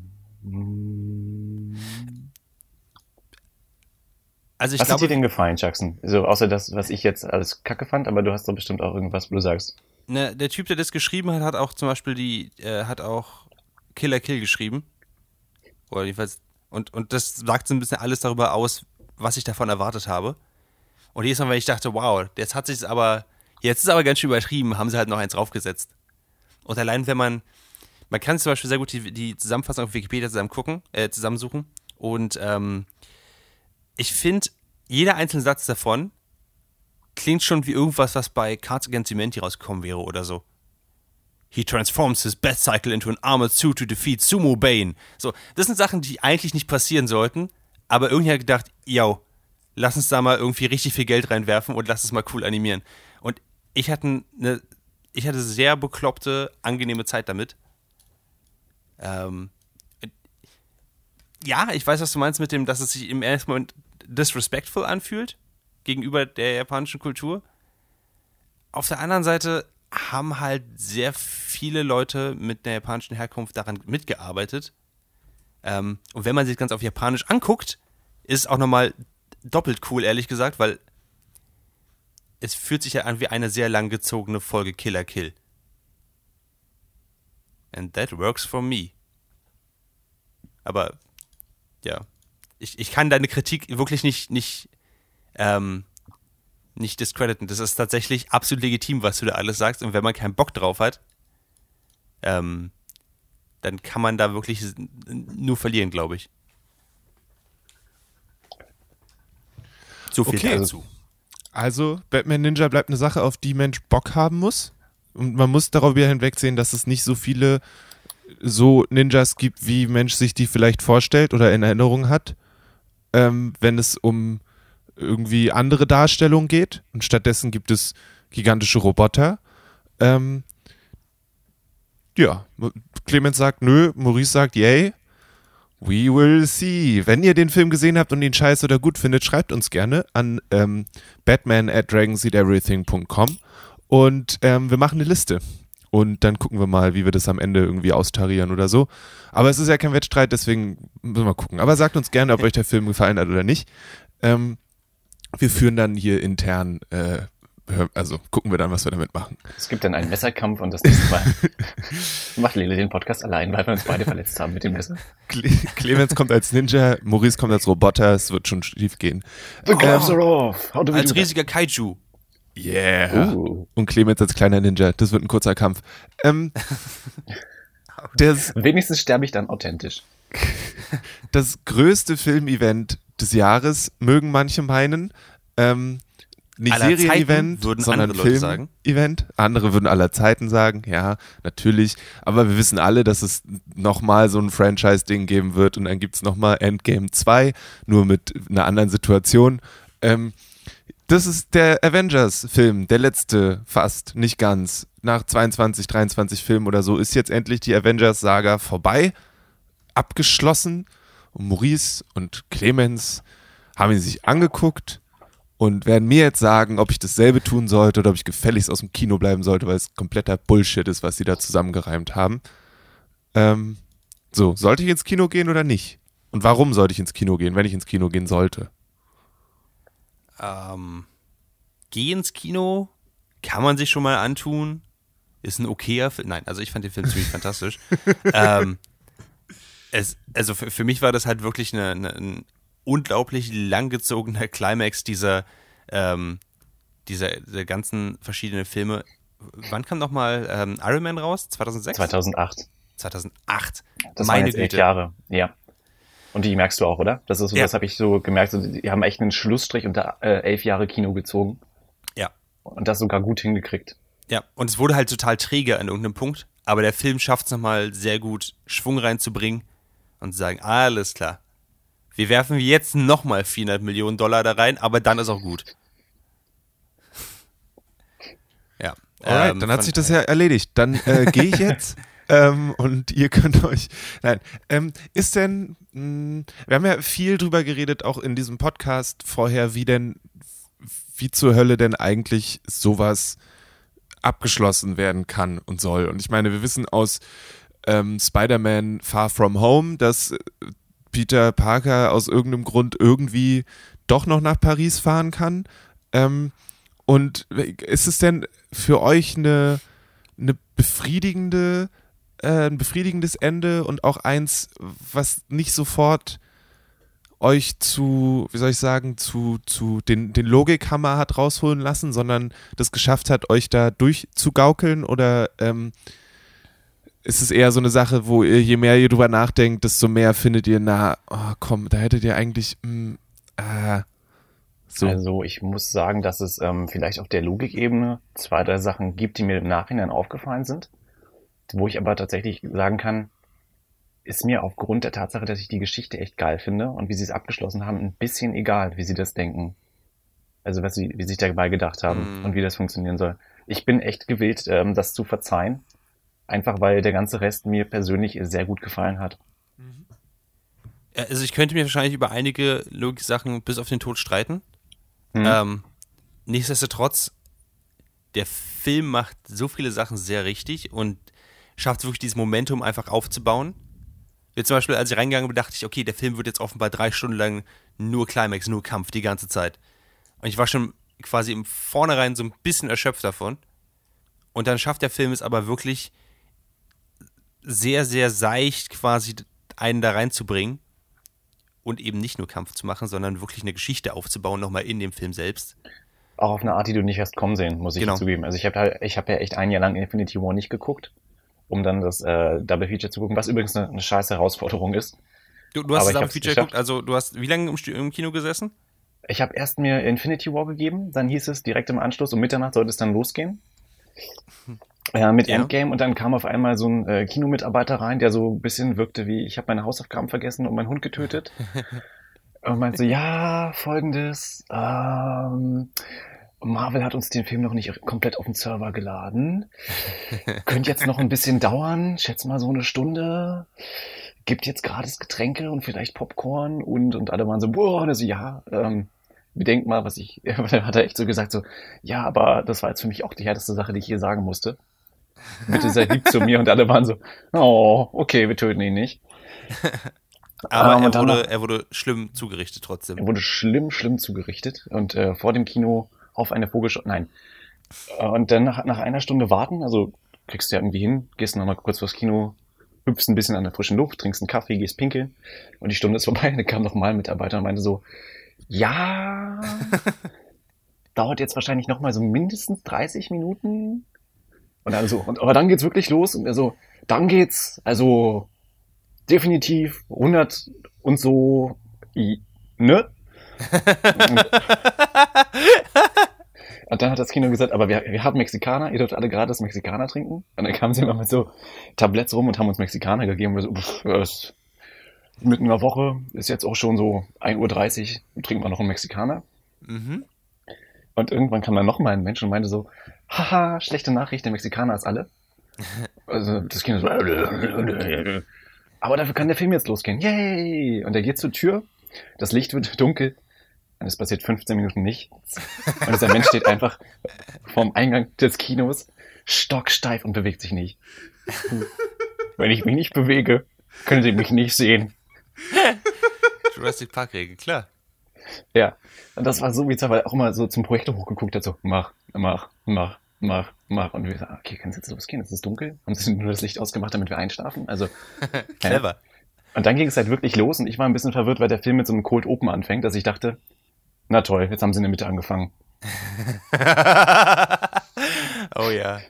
also ich was glaube, hat dir denn gefallen, Jackson? So, außer das, was ich jetzt alles kacke fand, aber du hast doch bestimmt auch irgendwas, wo du sagst. Ne, der Typ, der das geschrieben hat, hat auch zum Beispiel die, äh, hat auch Killer Kill geschrieben. Oder jedenfalls, und, und das sagt so ein bisschen alles darüber aus, was ich davon erwartet habe. Und jedes Mal, wenn ich dachte, wow, jetzt hat sich aber, jetzt ist aber ganz schön übertrieben, haben sie halt noch eins draufgesetzt. Und allein wenn man, man kann zum Beispiel sehr gut die, die Zusammenfassung auf Wikipedia zusammen gucken, äh, zusammensuchen. Und ähm, ich finde, jeder einzelne Satz davon klingt schon wie irgendwas, was bei Cards Against Humanity rausgekommen wäre oder so. He transforms his Bat Cycle into an armored suit to defeat Sumo Bane. So, das sind Sachen, die eigentlich nicht passieren sollten, aber irgendwie hat gedacht, yo, lass uns da mal irgendwie richtig viel Geld reinwerfen und lass es mal cool animieren. Und ich hatte eine, ich hatte sehr bekloppte, angenehme Zeit damit. Ähm, ja, ich weiß, was du meinst mit dem, dass es sich im ersten Moment disrespectful anfühlt gegenüber der japanischen Kultur. Auf der anderen Seite haben halt sehr viele Leute mit einer japanischen Herkunft daran mitgearbeitet. Ähm, und wenn man sich ganz auf Japanisch anguckt, ist es auch nochmal doppelt cool, ehrlich gesagt, weil es fühlt sich ja an wie eine sehr langgezogene Folge Killer Kill. And that works for me. Aber ja, ich, ich kann deine Kritik wirklich nicht, nicht, ähm, nicht discrediten. Das ist tatsächlich absolut legitim, was du da alles sagst. Und wenn man keinen Bock drauf hat, ähm, dann kann man da wirklich nur verlieren, glaube ich. So viel okay. dazu. Also, Batman Ninja bleibt eine Sache, auf die Mensch Bock haben muss. Und man muss darüber hinwegsehen, dass es nicht so viele so Ninjas gibt, wie Mensch sich die vielleicht vorstellt oder in Erinnerung hat, ähm, wenn es um irgendwie andere Darstellungen geht. Und stattdessen gibt es gigantische Roboter. Ähm, ja, Clemens sagt nö, Maurice sagt yay. We will see. Wenn ihr den Film gesehen habt und ihn scheiße oder gut findet, schreibt uns gerne an ähm, batman at dragonseateverything.com und ähm, wir machen eine Liste. Und dann gucken wir mal, wie wir das am Ende irgendwie austarieren oder so. Aber es ist ja kein Wettstreit, deswegen müssen wir mal gucken. Aber sagt uns gerne, ob euch der Film gefallen hat oder nicht. Ähm, wir führen dann hier intern, äh, also gucken wir dann, was wir damit machen. Es gibt dann einen Messerkampf und das nächste Mal macht Lele den Podcast allein, weil wir uns beide verletzt haben mit dem Messer. Cle Clemens kommt als Ninja, Maurice kommt als Roboter, es wird schon schief gehen. The gloves are off. als riesiger Kaiju. Yeah. Uh. Und Clemens als kleiner Ninja. Das wird ein kurzer Kampf. Ähm, das, Wenigstens sterbe ich dann authentisch. Das größte Filmevent des Jahres, mögen manche meinen. Ähm, nicht Serien-Event, sondern Film-Event. Andere würden aller Zeiten sagen, ja, natürlich. Aber wir wissen alle, dass es nochmal so ein Franchise-Ding geben wird und dann gibt es nochmal Endgame 2, nur mit einer anderen Situation. Ähm, das ist der Avengers-Film, der letzte fast, nicht ganz. Nach 22, 23 Filmen oder so ist jetzt endlich die Avengers-Saga vorbei, abgeschlossen. Und Maurice und Clemens haben ihn sich angeguckt und werden mir jetzt sagen, ob ich dasselbe tun sollte oder ob ich gefälligst aus dem Kino bleiben sollte, weil es kompletter Bullshit ist, was sie da zusammengereimt haben. Ähm, so, sollte ich ins Kino gehen oder nicht? Und warum sollte ich ins Kino gehen, wenn ich ins Kino gehen sollte? Ähm, geh ins Kino, kann man sich schon mal antun. Ist ein okayer Film. Nein, also ich fand den Film ziemlich fantastisch. Ähm, es, also für, für, mich war das halt wirklich eine, eine, ein unglaublich langgezogener Climax dieser, ähm, dieser, dieser ganzen verschiedenen Filme. Wann kam nochmal ähm, Iron Man raus? 2006? 2008. 2008. Das Meine waren jetzt elf Jahre, ja. Und die merkst du auch, oder? Das ist so, ja. das habe ich so gemerkt. So, die haben echt einen Schlussstrich unter äh, elf Jahre Kino gezogen. Ja. Und das sogar gut hingekriegt. Ja, und es wurde halt total träge an irgendeinem Punkt. Aber der Film schafft es nochmal sehr gut, Schwung reinzubringen und zu sagen, alles klar. Wir werfen jetzt nochmal 400 Millionen Dollar da rein, aber dann ist auch gut. Ja. Alright, ähm, dann hat sich das ja erledigt. Dann äh, gehe ich jetzt. Ähm, und ihr könnt euch. Nein. Ähm, ist denn. Mh, hm, wir haben ja viel drüber geredet, auch in diesem Podcast vorher, wie denn. Wie zur Hölle denn eigentlich sowas abgeschlossen werden kann und soll. Und ich meine, wir wissen aus ähm, Spider-Man Far From Home, dass Peter Parker aus irgendeinem Grund irgendwie doch noch nach Paris fahren kann. Ähm, und ist es denn für euch eine, eine befriedigende äh, ein befriedigendes Ende und auch eins, was nicht sofort euch zu, wie soll ich sagen, zu, zu den, den Logikhammer hat rausholen lassen, sondern das geschafft hat, euch da durchzugaukeln oder ähm, ist es eher so eine Sache, wo ihr, je mehr ihr drüber nachdenkt, desto mehr findet ihr, na, oh, komm, da hättet ihr eigentlich, mh, mm, äh, so. Also ich muss sagen, dass es ähm, vielleicht auf der Logikebene zwei, drei Sachen gibt, die mir im Nachhinein aufgefallen sind wo ich aber tatsächlich sagen kann, ist mir aufgrund der Tatsache, dass ich die Geschichte echt geil finde und wie sie es abgeschlossen haben, ein bisschen egal, wie sie das denken. Also was sie, wie sie sich dabei gedacht haben mm. und wie das funktionieren soll. Ich bin echt gewillt, ähm, das zu verzeihen. Einfach weil der ganze Rest mir persönlich sehr gut gefallen hat. Also ich könnte mir wahrscheinlich über einige Logik-Sachen bis auf den Tod streiten. Mhm. Ähm, nichtsdestotrotz der Film macht so viele Sachen sehr richtig und schafft wirklich dieses Momentum einfach aufzubauen. Wie zum Beispiel, als ich reingegangen bin, dachte ich, okay, der Film wird jetzt offenbar drei Stunden lang nur Climax, nur Kampf die ganze Zeit. Und ich war schon quasi im Vornherein so ein bisschen erschöpft davon. Und dann schafft der Film es aber wirklich sehr, sehr seicht quasi einen da reinzubringen und eben nicht nur Kampf zu machen, sondern wirklich eine Geschichte aufzubauen, nochmal in dem Film selbst. Auch auf eine Art, die du nicht hast kommen sehen, muss ich genau. zugeben. Also ich habe halt, ich habe ja echt ein Jahr lang Infinity War nicht geguckt, um dann das äh, Double Feature zu gucken, was übrigens eine, eine scheiß Herausforderung ist. Du, du hast Aber das Double Feature geguckt, also du hast wie lange im, im Kino gesessen? Ich habe erst mir Infinity War gegeben, dann hieß es direkt im Anschluss, um Mitternacht sollte es dann losgehen. Ja, mit ja. Endgame und dann kam auf einmal so ein äh, Kinomitarbeiter rein, der so ein bisschen wirkte wie, ich habe meine Hausaufgaben vergessen und meinen Hund getötet. und meinte so, ja, folgendes, ähm, Marvel hat uns den Film noch nicht komplett auf den Server geladen. Könnte jetzt noch ein bisschen dauern, schätz mal so eine Stunde. Gibt jetzt gratis Getränke und vielleicht Popcorn und, und alle waren so, boah, und er so, ja, ähm, bedenkt mal, was ich, hat er echt so gesagt, so, ja, aber das war jetzt für mich auch die härteste Sache, die ich hier sagen musste. Bitte sei lieb zu mir und alle waren so, oh, okay, wir töten ihn nicht. Aber ähm, er, wurde, er wurde schlimm zugerichtet trotzdem. Er wurde schlimm, schlimm zugerichtet und äh, vor dem Kino auf eine Vogelschau, nein. Äh, und dann nach, nach einer Stunde warten, also kriegst du ja irgendwie hin, gehst nochmal kurz vors Kino, hüpfst ein bisschen an der frischen Luft, trinkst einen Kaffee, gehst pinkeln und die Stunde ist vorbei. Dann kam nochmal ein Mitarbeiter und meinte so, ja, dauert jetzt wahrscheinlich nochmal so mindestens 30 Minuten. Und dann so, und, aber dann geht's wirklich los und er so, dann geht's, also definitiv 100 und so, ne? und dann hat das Kino gesagt, aber wir, wir haben Mexikaner, ihr dürft alle gratis Mexikaner trinken. Und dann kamen sie immer mit so Tabletts rum und haben uns Mexikaner gegeben. Und wir so, pff, das mitten in der Woche, ist jetzt auch schon so 1.30 Uhr, trinken wir noch einen Mexikaner. Mhm. Und irgendwann kam dann noch mal ein Mensch und meinte so, haha, schlechte Nachricht, der Mexikaner ist alle. Also das Kind so, aber dafür kann der Film jetzt losgehen. Yay! Und er geht zur Tür, das Licht wird dunkel und es passiert 15 Minuten nichts. Und dieser Mensch steht einfach vorm Eingang des Kinos, stocksteif und bewegt sich nicht. Wenn ich mich nicht bewege, können Sie mich nicht sehen. Jurassic Park Regel, klar. Ja, und das war so bizarr, weil auch immer so zum Projektor hochgeguckt hat, so mach, mach, mach, mach, mach. Und wir sagen, okay, kann es jetzt losgehen? Es ist dunkel. Haben sie nur das Licht ausgemacht, damit wir einschlafen? Also clever. Und dann ging es halt wirklich los und ich war ein bisschen verwirrt, weil der Film mit so einem Cold Open anfängt, dass ich dachte, na toll, jetzt haben sie in der Mitte angefangen. oh ja.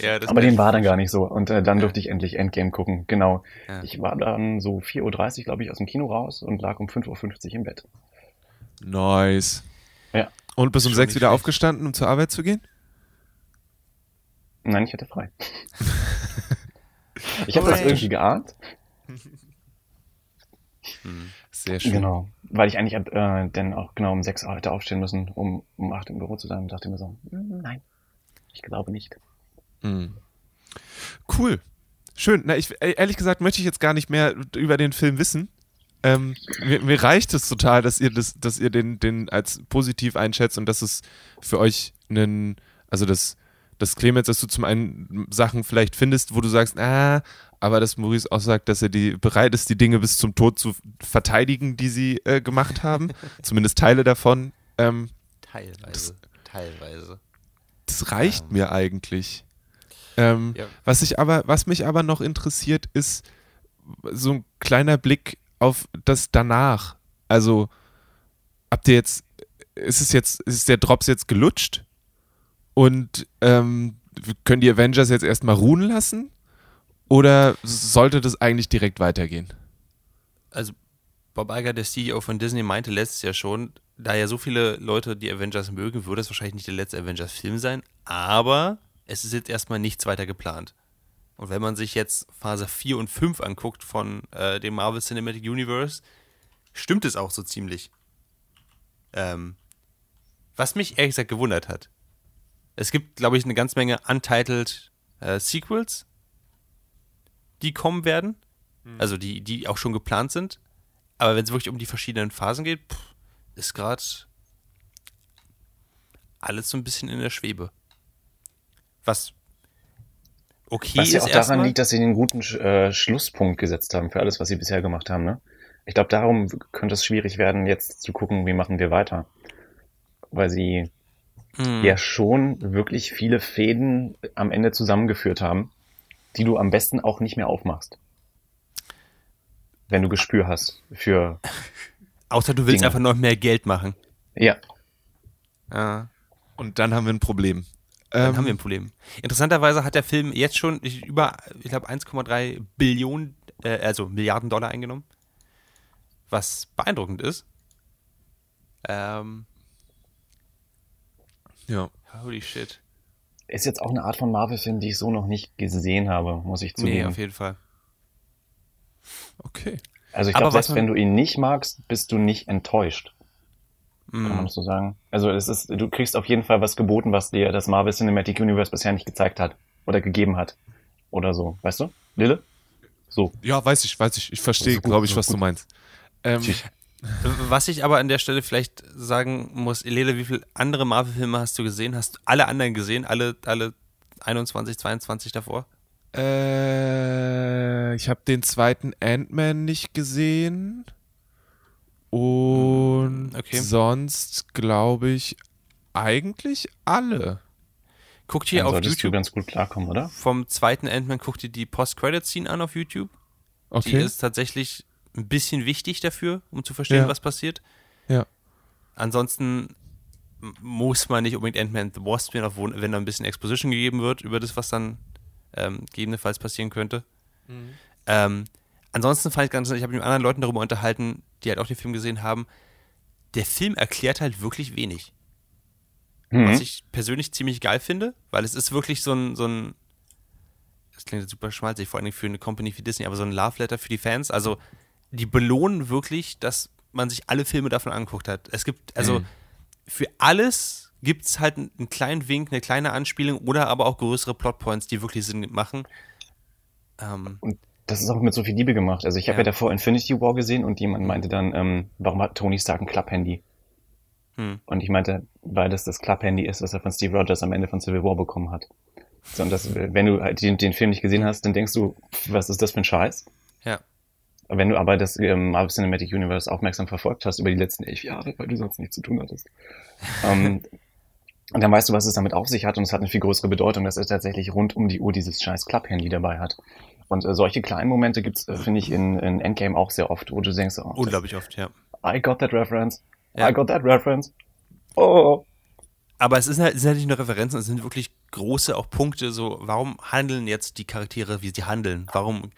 Ja, Aber den war dann gar nicht so. Und äh, dann durfte ich endlich Endgame gucken. Genau. Ja. Ich war dann so 4.30 Uhr, glaube ich, aus dem Kino raus und lag um 5.50 Uhr im Bett. Nice. Ja. Und bis um 6 wieder schlecht. aufgestanden, um zur Arbeit zu gehen? Nein, ich hatte frei. ich habe das irgendwie geahnt. Hm, sehr schön. Genau. Weil ich eigentlich äh, dann auch genau um 6 Uhr hätte aufstehen müssen, um um 8 Uhr im Büro zu sein. Und dachte mir so, hm, nein, ich glaube nicht. Mhm. Cool. Schön. Na, ich, e-, ehrlich gesagt möchte ich jetzt gar nicht mehr über den Film wissen. Ähm, mir, mir, reicht es total, dass ihr das, dass ihr den, den als positiv einschätzt und dass es für euch einen, also das, das Clemens, dass du zum einen Sachen vielleicht findest, wo du sagst, ah, aber dass Maurice auch sagt, dass er die, bereit ist, die Dinge bis zum Tod zu verteidigen, die sie äh, gemacht haben. Zumindest Teile davon. Ähm, teilweise. Das, teilweise. Das reicht ähm. mir eigentlich. Ähm, ja. was, ich aber, was mich aber noch interessiert, ist so ein kleiner Blick auf das danach. Also, habt ihr jetzt, ist es jetzt, ist der Drops jetzt gelutscht? Und ähm, können die Avengers jetzt erstmal ruhen lassen? Oder sollte das eigentlich direkt weitergehen? Also, Bob Iger, der CEO von Disney, meinte letztes Jahr schon, da ja so viele Leute die Avengers mögen, würde es wahrscheinlich nicht der letzte Avengers-Film sein, aber es ist jetzt erstmal nichts weiter geplant. Und wenn man sich jetzt Phase 4 und 5 anguckt von äh, dem Marvel Cinematic Universe, stimmt es auch so ziemlich. Ähm, was mich ehrlich gesagt gewundert hat. Es gibt, glaube ich, eine ganze Menge untitled äh, Sequels, die kommen werden. Mhm. Also die, die auch schon geplant sind. Aber wenn es wirklich um die verschiedenen Phasen geht, pff, ist gerade alles so ein bisschen in der Schwebe. Was okay was ja auch daran erstmal. liegt, dass sie den guten äh, Schlusspunkt gesetzt haben für alles, was sie bisher gemacht haben. Ne? Ich glaube, darum könnte es schwierig werden, jetzt zu gucken, wie machen wir weiter. Weil sie Hm. ja schon wirklich viele Fäden am Ende zusammengeführt haben, die du am besten auch nicht mehr aufmachst. Wenn du Gespür hast für, Außer du willst Dinge. einfach noch mehr Geld machen. ja, Ja. Und dann haben wir ein Problem. Dann Ähm, haben wir ein Problem. Interessanterweise hat der Film jetzt schon über, ich glaube, 1,3 Billionen, äh, also Milliarden Dollar eingenommen. Was beeindruckend ist. Ähm, ja. holy shit. ist jetzt auch eine Art von Marvel-Film, die ich so noch nicht gesehen habe, muss ich Nee, zugeben. auf jeden Fall. Okay. also ich glaube, selbst man- wenn du ihn nicht magst, bist du nicht enttäuscht. Kann man Mm. so sagen? Also es ist, du kriegst auf jeden Fall was geboten, was dir das Marvel Cinematic Universe bisher nicht gezeigt hat oder gegeben hat. Oder so, weißt du? Lille? So. Ja, weiß ich, weiß ich. Ich verstehe, So gut, glaube ich, was gut. du meinst. Ähm, Tschüss. Was ich aber an der Stelle vielleicht sagen muss, Elele, wie viele andere Marvel-Filme hast du gesehen? Hast du alle anderen gesehen? Alle, alle 21, 22 davor? Äh, ich habe den zweiten Ant-Man nicht gesehen. Und Okay. sonst glaube ich eigentlich alle. Guck dir Dann auf YouTube ganz gut klarkommen, oder? vom zweiten Ant-Man, guck dir die Post-Credit-Scene an auf YouTube. Die Okay. ist tatsächlich ein bisschen wichtig dafür, um zu verstehen, Ja. was passiert. Ja. Ansonsten muss man nicht unbedingt Ant-Man The Wasp sehen, obwohl, wenn da ein bisschen Exposition gegeben wird über das, was dann ähm, gegebenenfalls passieren könnte. Ähm, ansonsten fand ich ganz, ich habe mich mit anderen Leuten darüber unterhalten, die halt auch den Film gesehen haben. Der Film erklärt halt wirklich wenig. Mhm. Was ich persönlich ziemlich geil finde, weil es ist wirklich so ein, so ein das klingt super schmalzig, vor allem für eine Company wie Disney, aber so ein Love Letter für die Fans. Also, die belohnen wirklich, dass man sich alle Filme davon angeguckt hat. Es gibt, also, Mhm. für alles gibt es halt einen, einen kleinen Wink, eine kleine Anspielung oder aber auch größere Plotpoints, die wirklich Sinn machen. Ähm, Und das ist auch mit so viel Liebe gemacht. Also ich habe Ja. ja. davor Infinity War gesehen und jemand meinte dann, ähm, warum hat Tony Stark ein Klapphandy? Hm. Und ich meinte, weil das das Klapphandy ist, was er von Steve Rogers am Ende von Civil War bekommen hat. So, und das, wenn du halt den, den Film nicht gesehen hast, dann denkst du, was ist das für ein Scheiß? ja. Wenn du aber das ähm, Marvel Cinematic Universe aufmerksam verfolgt hast über die letzten elf Jahre, weil du sonst nichts zu tun hattest, ähm, und dann weißt du, was es damit auf sich hat und es hat eine viel größere Bedeutung, dass er tatsächlich rund um die Uhr dieses scheiß Klapp-Handy dabei hat. Und äh, solche kleinen Momente gibt's, äh, finde ich, in, in Endgame auch sehr oft, wo du denkst, oh, Unglaublich oft, ja. I got that reference. Ja. I got that reference. Oh. Aber es ist halt, es sind halt nicht nur Referenzen, es sind wirklich große auch Punkte, so, warum handeln jetzt die Charaktere, wie sie handeln? Warum,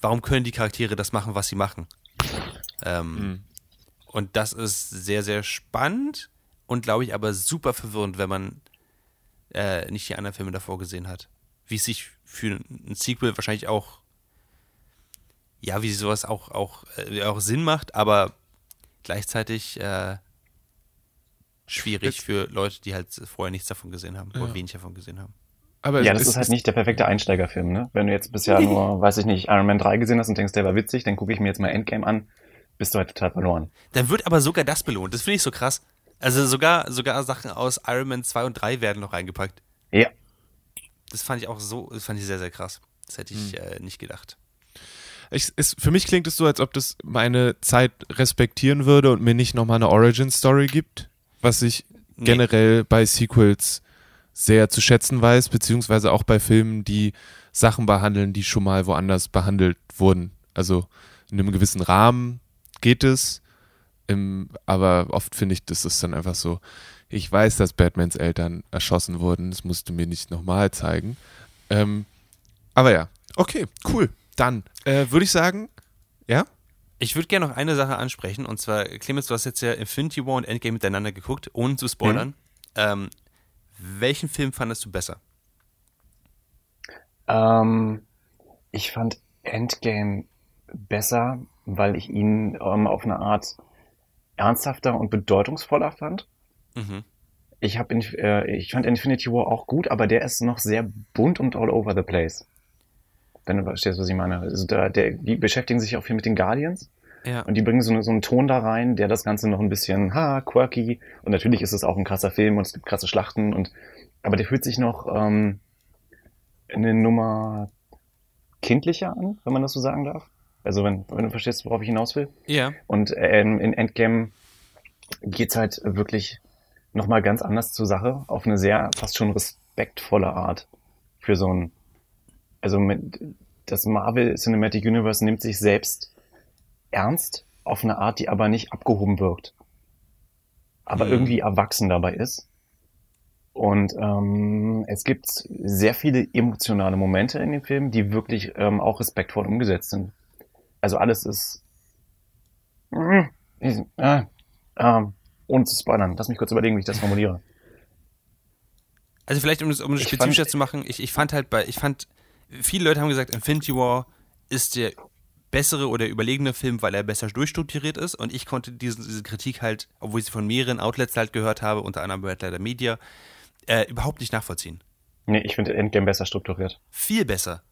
warum können die Charaktere das machen, was sie machen? Ähm, Und das ist sehr, sehr spannend und glaube ich aber super verwirrend, wenn man äh, nicht die anderen Filme davor gesehen hat. Wie es sich für ein Sequel wahrscheinlich auch, ja, wie sowas auch, auch, äh, auch Sinn macht, aber gleichzeitig äh, schwierig Jetzt- für Leute, die halt vorher nichts davon gesehen haben oder Ja. wenig davon gesehen haben. Aber Ja, das ist halt nicht der perfekte Einsteigerfilm, ne? Wenn du jetzt bisher nur, weiß ich nicht, Iron Man 3 gesehen hast und denkst, der war witzig, dann gucke ich mir jetzt mal Endgame an, bist du halt total verloren. Dann wird aber sogar das belohnt. Das finde ich so krass. Also sogar, sogar Sachen aus Iron Man 2 und 3 werden noch reingepackt. Ja. Das fand ich auch so, das fand ich sehr, sehr krass. Das hätte Hm. ich äh, nicht gedacht. Ich, es, für mich klingt es so, als ob das meine Zeit respektieren würde und mir nicht nochmal eine Origin-Story gibt, was ich Nee. generell bei Sequels sehr zu schätzen weiß, beziehungsweise auch bei Filmen, die Sachen behandeln, die schon mal woanders behandelt wurden. Also in einem gewissen Rahmen geht es, im, aber oft finde ich, das ist dann einfach so, ich weiß, dass Batmans Eltern erschossen wurden, das musst du mir nicht nochmal zeigen. Ähm, aber ja, okay, cool. Dann äh, würde ich sagen, ja? Ich würde gerne noch eine Sache ansprechen und zwar, Clemens, du hast jetzt ja Infinity War und Endgame miteinander geguckt, ohne zu spoilern. Ähm, welchen Film fandest du besser? Ähm, ich fand Endgame besser, weil ich ihn ähm, auf eine Art ernsthafter und bedeutungsvoller fand. Mhm. Ich, hab äh, ich fand Infinity War auch gut, aber der ist noch sehr bunt und all over the place. Wenn du verstehst, was ich meine. Also da, der, die beschäftigen sich auch viel mit den Guardians Ja. und die bringen so, eine, so einen Ton da rein, der das Ganze noch ein bisschen, ha, quirky. Und natürlich ist es auch ein krasser Film und es gibt krasse Schlachten und, aber der fühlt sich noch, ähm, eine Nummer kindlicher an, wenn man das so sagen darf. Also wenn, wenn du verstehst, worauf ich hinaus will. Ja. Und ähm, in Endgame geht's halt wirklich nochmal ganz anders zur Sache, auf eine sehr fast schon respektvolle Art für so ein, also mit, das Marvel Cinematic Universe nimmt sich selbst ernst auf eine Art, die aber nicht abgehoben wirkt, aber Mhm. irgendwie erwachsen dabei ist. Und ähm, es gibt sehr viele emotionale Momente in dem Film, die wirklich ähm, auch respektvoll umgesetzt sind. Also alles ist äh, ähm, ohne zu spoilern. Lass mich kurz überlegen, wie ich das formuliere. Also vielleicht, um es um spezifischer fand- zu machen, ich, ich fand halt bei, ich fand, viele Leute haben gesagt, Infinity War ist der bessere oder überlegene Film, weil er besser durchstrukturiert ist und ich konnte diese, diese Kritik halt, obwohl ich sie von mehreren Outlets halt gehört habe, unter anderem bei Letter Media, äh, überhaupt nicht nachvollziehen. Nee, ich finde Endgame besser strukturiert. Viel besser.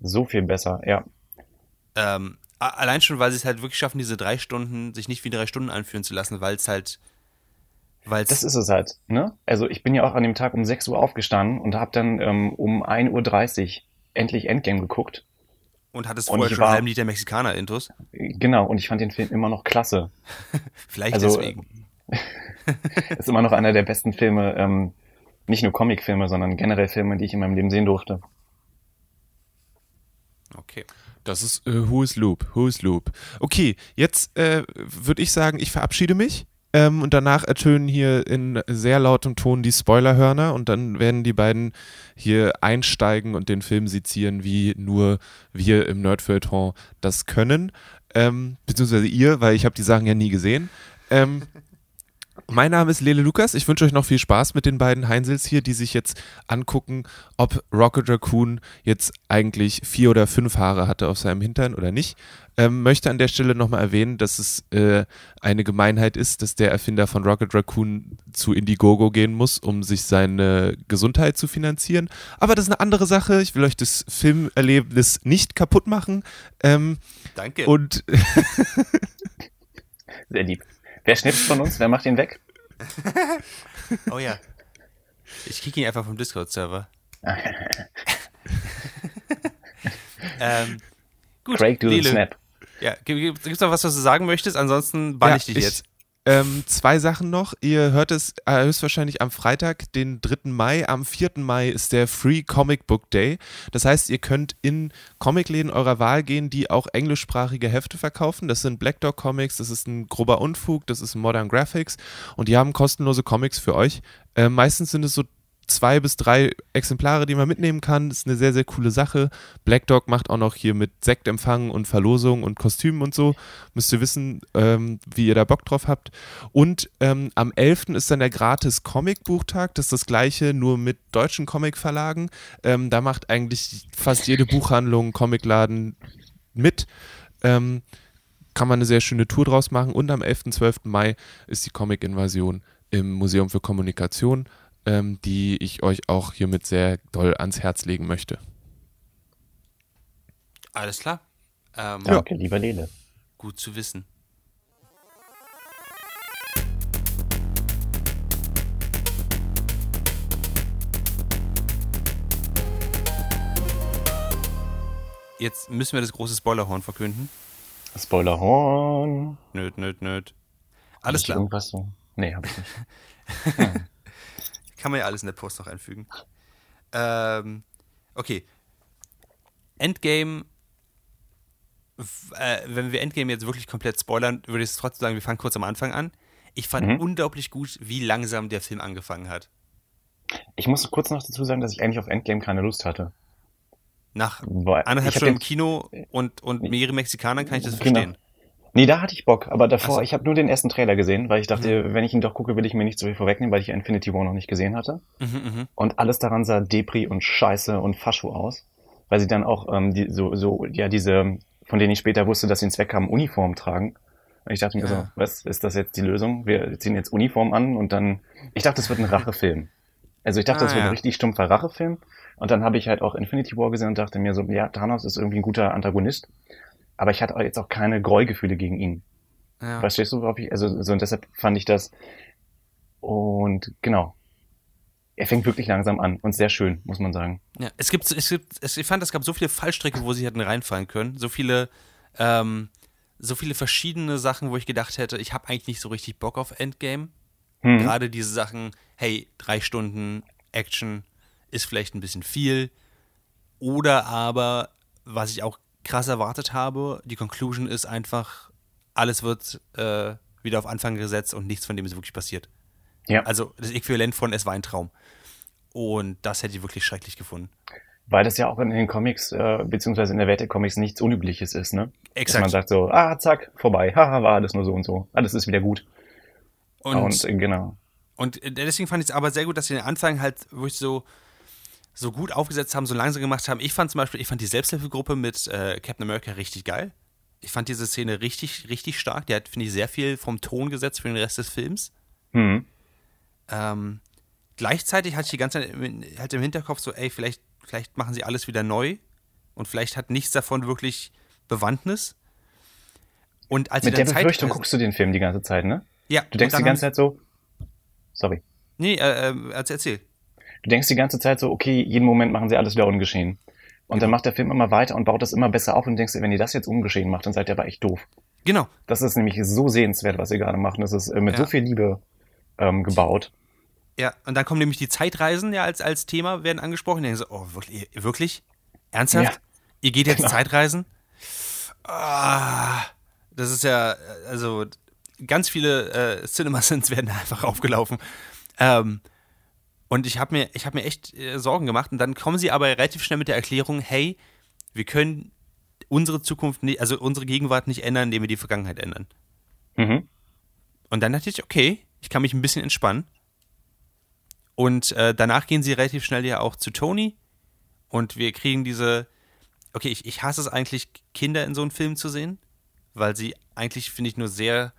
So viel besser, ja. Ähm, allein schon, weil sie es halt wirklich schaffen, diese drei Stunden, sich nicht wie drei Stunden anfühlen zu lassen, weil es halt, weil Das ist es halt, ne? Also ich bin ja auch an dem Tag um 6 Uhr aufgestanden und habe dann ähm, um 1.30 Uhr endlich Endgame geguckt. Und hat es und vorher schon einen war- halben Liter Mexikaner-Intus. Genau, und ich fand den Film immer noch klasse. Vielleicht Also, deswegen. Ist immer noch einer der besten Filme, ähm, nicht nur Comicfilme, sondern generell Filme, die ich in meinem Leben sehen durfte. Okay. Das ist äh, Who is Loop? Who is Loop? Okay, jetzt äh, würde ich sagen, ich verabschiede mich. Ähm, und danach ertönen hier in sehr lautem Ton die Spoilerhörner und dann werden die beiden hier einsteigen und den Film sezieren, wie nur wir im Nerdfeuilleton das können. Ähm, beziehungsweise ihr, weil ich habe die Sachen ja nie gesehen. Ähm, mein Name ist Lele Lukas. Ich wünsche euch noch viel Spaß mit den beiden Heinzels hier, die sich jetzt angucken, ob Rocket Raccoon jetzt eigentlich vier oder fünf Haare hatte auf seinem Hintern oder nicht. Ähm, möchte an der Stelle nochmal erwähnen, dass es äh, eine Gemeinheit ist, dass der Erfinder von Rocket Raccoon zu Indiegogo gehen muss, um sich seine Gesundheit zu finanzieren. Aber das ist eine andere Sache. Ich will euch das Filmerlebnis nicht kaputt machen. Ähm, Danke. und Sehr lieb. Wer schnippt von uns? Wer macht ihn weg? Oh ja. Ich kicke ihn einfach vom Discord-Server. ähm, gut, Craig, do the snap. Ja, gibt es noch was, was du sagen möchtest? Ansonsten bann Ja, ich dich ich- jetzt. Ähm, zwei Sachen noch. Ihr hört es äh, höchstwahrscheinlich am Freitag, den 3. Mai. Am 4. Mai ist der Free Comic Book Day. Das heißt, ihr könnt in Comicläden eurer Wahl gehen, die auch englischsprachige Hefte verkaufen. Das sind Black Dog Comics, das ist ein grober Unfug, das ist Modern Graphics und die haben kostenlose Comics für euch. Äh, meistens sind es so zwei bis drei Exemplare, die man mitnehmen kann. Das ist eine sehr, sehr coole Sache. Black Dog macht auch noch hier mit Sektempfang und Verlosung und Kostümen und so. Müsst ihr wissen, ähm, wie ihr da Bock drauf habt. Und ähm, am 11. ist dann der gratis Comicbuchtag. Das ist das gleiche, nur mit deutschen Comicverlagen. Ähm, da macht eigentlich fast jede Buchhandlung, Comicladen mit. Ähm, kann man eine sehr schöne Tour draus machen. Und am 11. 12. Mai ist die Comic-Invasion im Museum für Kommunikation, ähm, die ich euch auch hiermit sehr doll ans Herz legen möchte. Alles klar. Ähm, Danke, lieber Lele. Gut zu wissen. Jetzt müssen wir das große Spoilerhorn verkünden. Spoilerhorn. Nöt, nöt, nöt. Alles Hab ich klar. Irgendwas so? Nee, hab ich nicht. Kann man ja alles in der Post noch einfügen. Ähm, okay. Endgame. Äh, wenn wir Endgame jetzt wirklich komplett spoilern, würde ich es trotzdem sagen, wir fangen kurz am Anfang an. Ich fand Mhm. unglaublich gut, wie langsam der Film angefangen hat. Ich muss kurz noch dazu sagen, dass ich eigentlich auf Endgame keine Lust hatte. Nach Weil anderthalb Stunden im Kino und, und mehrere Mexikaner kann ich das Genau. verstehen. Nee, da hatte ich Bock, aber davor, Ach so. Mhm. ich habe nur den ersten Trailer gesehen, weil ich dachte, wenn ich ihn doch gucke, will ich mir nicht so viel vorwegnehmen, weil ich Infinity War noch nicht gesehen hatte. Mhm, mhm. Und alles daran sah Depri und Scheiße und Fascho aus, weil sie dann auch ähm, die, so, so, ja, diese, von denen ich später wusste, dass sie einen Zweck haben, Uniform tragen. Und ich dachte mir Ja. so, was ist das jetzt die Lösung? Wir ziehen jetzt Uniform an und dann, ich dachte, es wird ein Rachefilm. Also ich dachte, Ah, es wird ja. ein richtig stumpfer Rachefilm. Und dann habe ich halt auch Infinity War gesehen und dachte mir so, ja, Thanos ist irgendwie ein guter Antagonist. Aber ich hatte jetzt auch keine Greugefühle gegen ihn. Ja. Verstehst du, worauf ich, also so und deshalb fand ich das und genau. er fängt wirklich langsam an und sehr schön, muss man sagen. Ja, es gibt, es gibt, es, ich fand, es gab so viele Fallstricke, wo sie hätten reinfallen können. So viele, ähm, so viele verschiedene Sachen, wo ich gedacht hätte, ich habe eigentlich nicht so richtig Bock auf Endgame. Mhm. Gerade diese Sachen, hey, drei Stunden Action ist vielleicht ein bisschen viel. Oder aber, was ich auch krass erwartet habe, die Conclusion ist einfach, alles wird äh, wieder auf Anfang gesetzt und nichts von dem ist wirklich passiert. Ja. Also das Äquivalent von Es war ein Traum. Und das hätte ich wirklich schrecklich gefunden. Weil das ja auch in den Comics, äh, beziehungsweise in der Welt der Comics nichts Unübliches ist, ne? Exakt. Dass man sagt so, ah, zack, vorbei, haha, war alles nur so und so. Alles ist wieder gut. Und, und äh, genau. Und äh, deswegen fand ich es aber sehr gut, dass sie den Anfang halt wirklich so, so gut aufgesetzt haben, so langsam gemacht haben. Ich fand zum Beispiel, ich fand die Selbsthilfegruppe mit äh, Captain America richtig geil. Ich fand diese Szene richtig, richtig stark. Der hat, finde ich, sehr viel vom Ton gesetzt für den Rest des Films. Mhm. Ähm, gleichzeitig hatte ich die ganze Zeit halt im Hinterkopf so, ey, vielleicht, vielleicht machen sie alles wieder neu und vielleicht hat nichts davon wirklich Bewandtnis. Und als Mit der Befürchtung guckst du den Film die ganze Zeit, ne? Ja. Du denkst die ganze Zeit so, sorry. Nee, äh, äh, erzähl. Du denkst die ganze Zeit so, okay, jeden Moment machen sie alles wieder ungeschehen. Und dann genau. macht der Film immer weiter und baut das immer besser auf und denkst dir, wenn ihr das jetzt ungeschehen macht, dann seid ihr aber echt doof. Genau. Das ist nämlich so sehenswert, was ihr gerade macht. Das ist äh, mit ja. so viel Liebe ähm, gebaut. Ja, und dann kommen nämlich die Zeitreisen ja als, als Thema, werden angesprochen. Die denken so, oh, wirklich? wirklich? Ernsthaft? Ja. Ihr geht jetzt genau. Zeitreisen? Ah, das ist ja, also ganz viele äh, Cinema-Sins werden einfach aufgelaufen. Ähm, und ich habe mir, hab mir echt äh, Sorgen gemacht. Und dann kommen sie aber relativ schnell mit der Erklärung, hey, wir können unsere Zukunft, nicht, also unsere Gegenwart nicht ändern, indem wir die Vergangenheit ändern. Mhm. Und dann dachte ich, okay, ich kann mich ein bisschen entspannen. Und äh, danach gehen sie relativ schnell ja auch zu Tony. Und wir kriegen diese, okay, ich, ich hasse es eigentlich, Kinder in so einem Film zu sehen, weil sie eigentlich, finde ich, nur sehr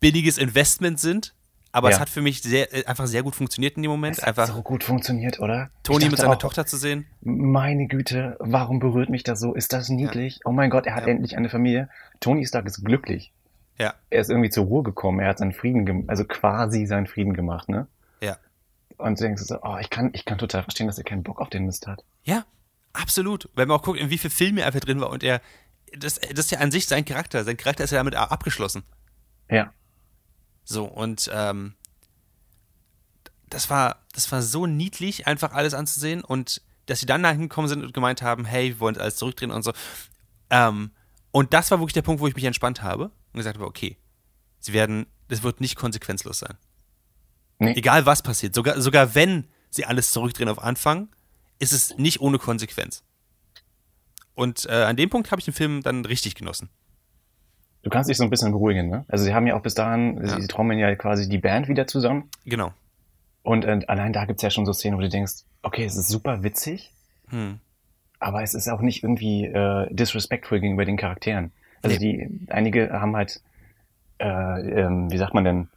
billiges Investment sind aber ja. es hat für mich sehr, äh, einfach sehr gut funktioniert in dem Moment. Es hat einfach so gut funktioniert, oder? Toni mit seiner auch, Tochter zu sehen. Meine Güte, warum berührt mich das so? Ist das niedlich? Ja. Oh mein Gott, er hat ja. endlich eine Familie. Tony Stark ist glücklich. Ja. Er ist irgendwie zur Ruhe gekommen. Er hat seinen Frieden, also quasi seinen Frieden gemacht, ne? Ja. Und du denkst so, oh, ich kann, ich kann total verstehen, dass er keinen Bock auf den Mist hat. Ja, absolut. Wenn man auch guckt, in wie viele Filme er einfach drin war und er, das, das ist ja an sich sein Charakter. Sein Charakter ist ja damit abgeschlossen. Ja. So, und ähm, das war, das war so niedlich, einfach alles anzusehen und dass sie dann da hingekommen sind und gemeint haben, hey, wir wollen alles zurückdrehen und so. Ähm, und das war wirklich der Punkt, wo ich mich entspannt habe und gesagt habe, okay, sie werden, das wird nicht konsequenzlos sein. Nee. Egal was passiert, sogar, sogar wenn sie alles zurückdrehen auf Anfang, ist es nicht ohne Konsequenz. Und äh, an dem Punkt habe ich den Film dann richtig genossen. Du kannst dich so ein bisschen beruhigen, ne? Also sie haben ja auch bis dahin, ja. sie trommeln ja quasi die Band wieder zusammen. Genau. Und äh, allein da gibt's ja schon so Szenen, wo du denkst, okay, es ist super witzig, hm. aber es ist auch nicht irgendwie äh, disrespectful gegenüber den Charakteren. Also nee. die, einige haben halt, äh, ähm, wie sagt man denn,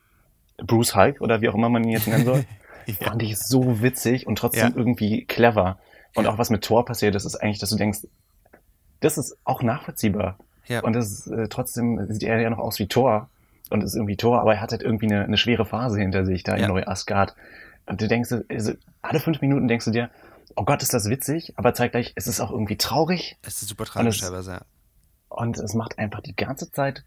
Bruce Hulk oder wie auch immer man ihn jetzt nennen soll, ja. fand ich so witzig und trotzdem ja. irgendwie clever. Und auch was mit Thor passiert, das ist eigentlich, dass du denkst, das ist auch nachvollziehbar. Ja. Und das ist, äh, trotzdem sieht er ja noch aus wie Thor und ist irgendwie Thor, aber er hat halt irgendwie eine, eine schwere Phase hinter sich da ja. in Neu-Asgard. Und du denkst, also alle fünf Minuten denkst du dir, oh Gott, ist das witzig, aber zeitgleich ist es auch irgendwie traurig. Es ist super tragisch teilweise, ja. Und es macht einfach die ganze Zeit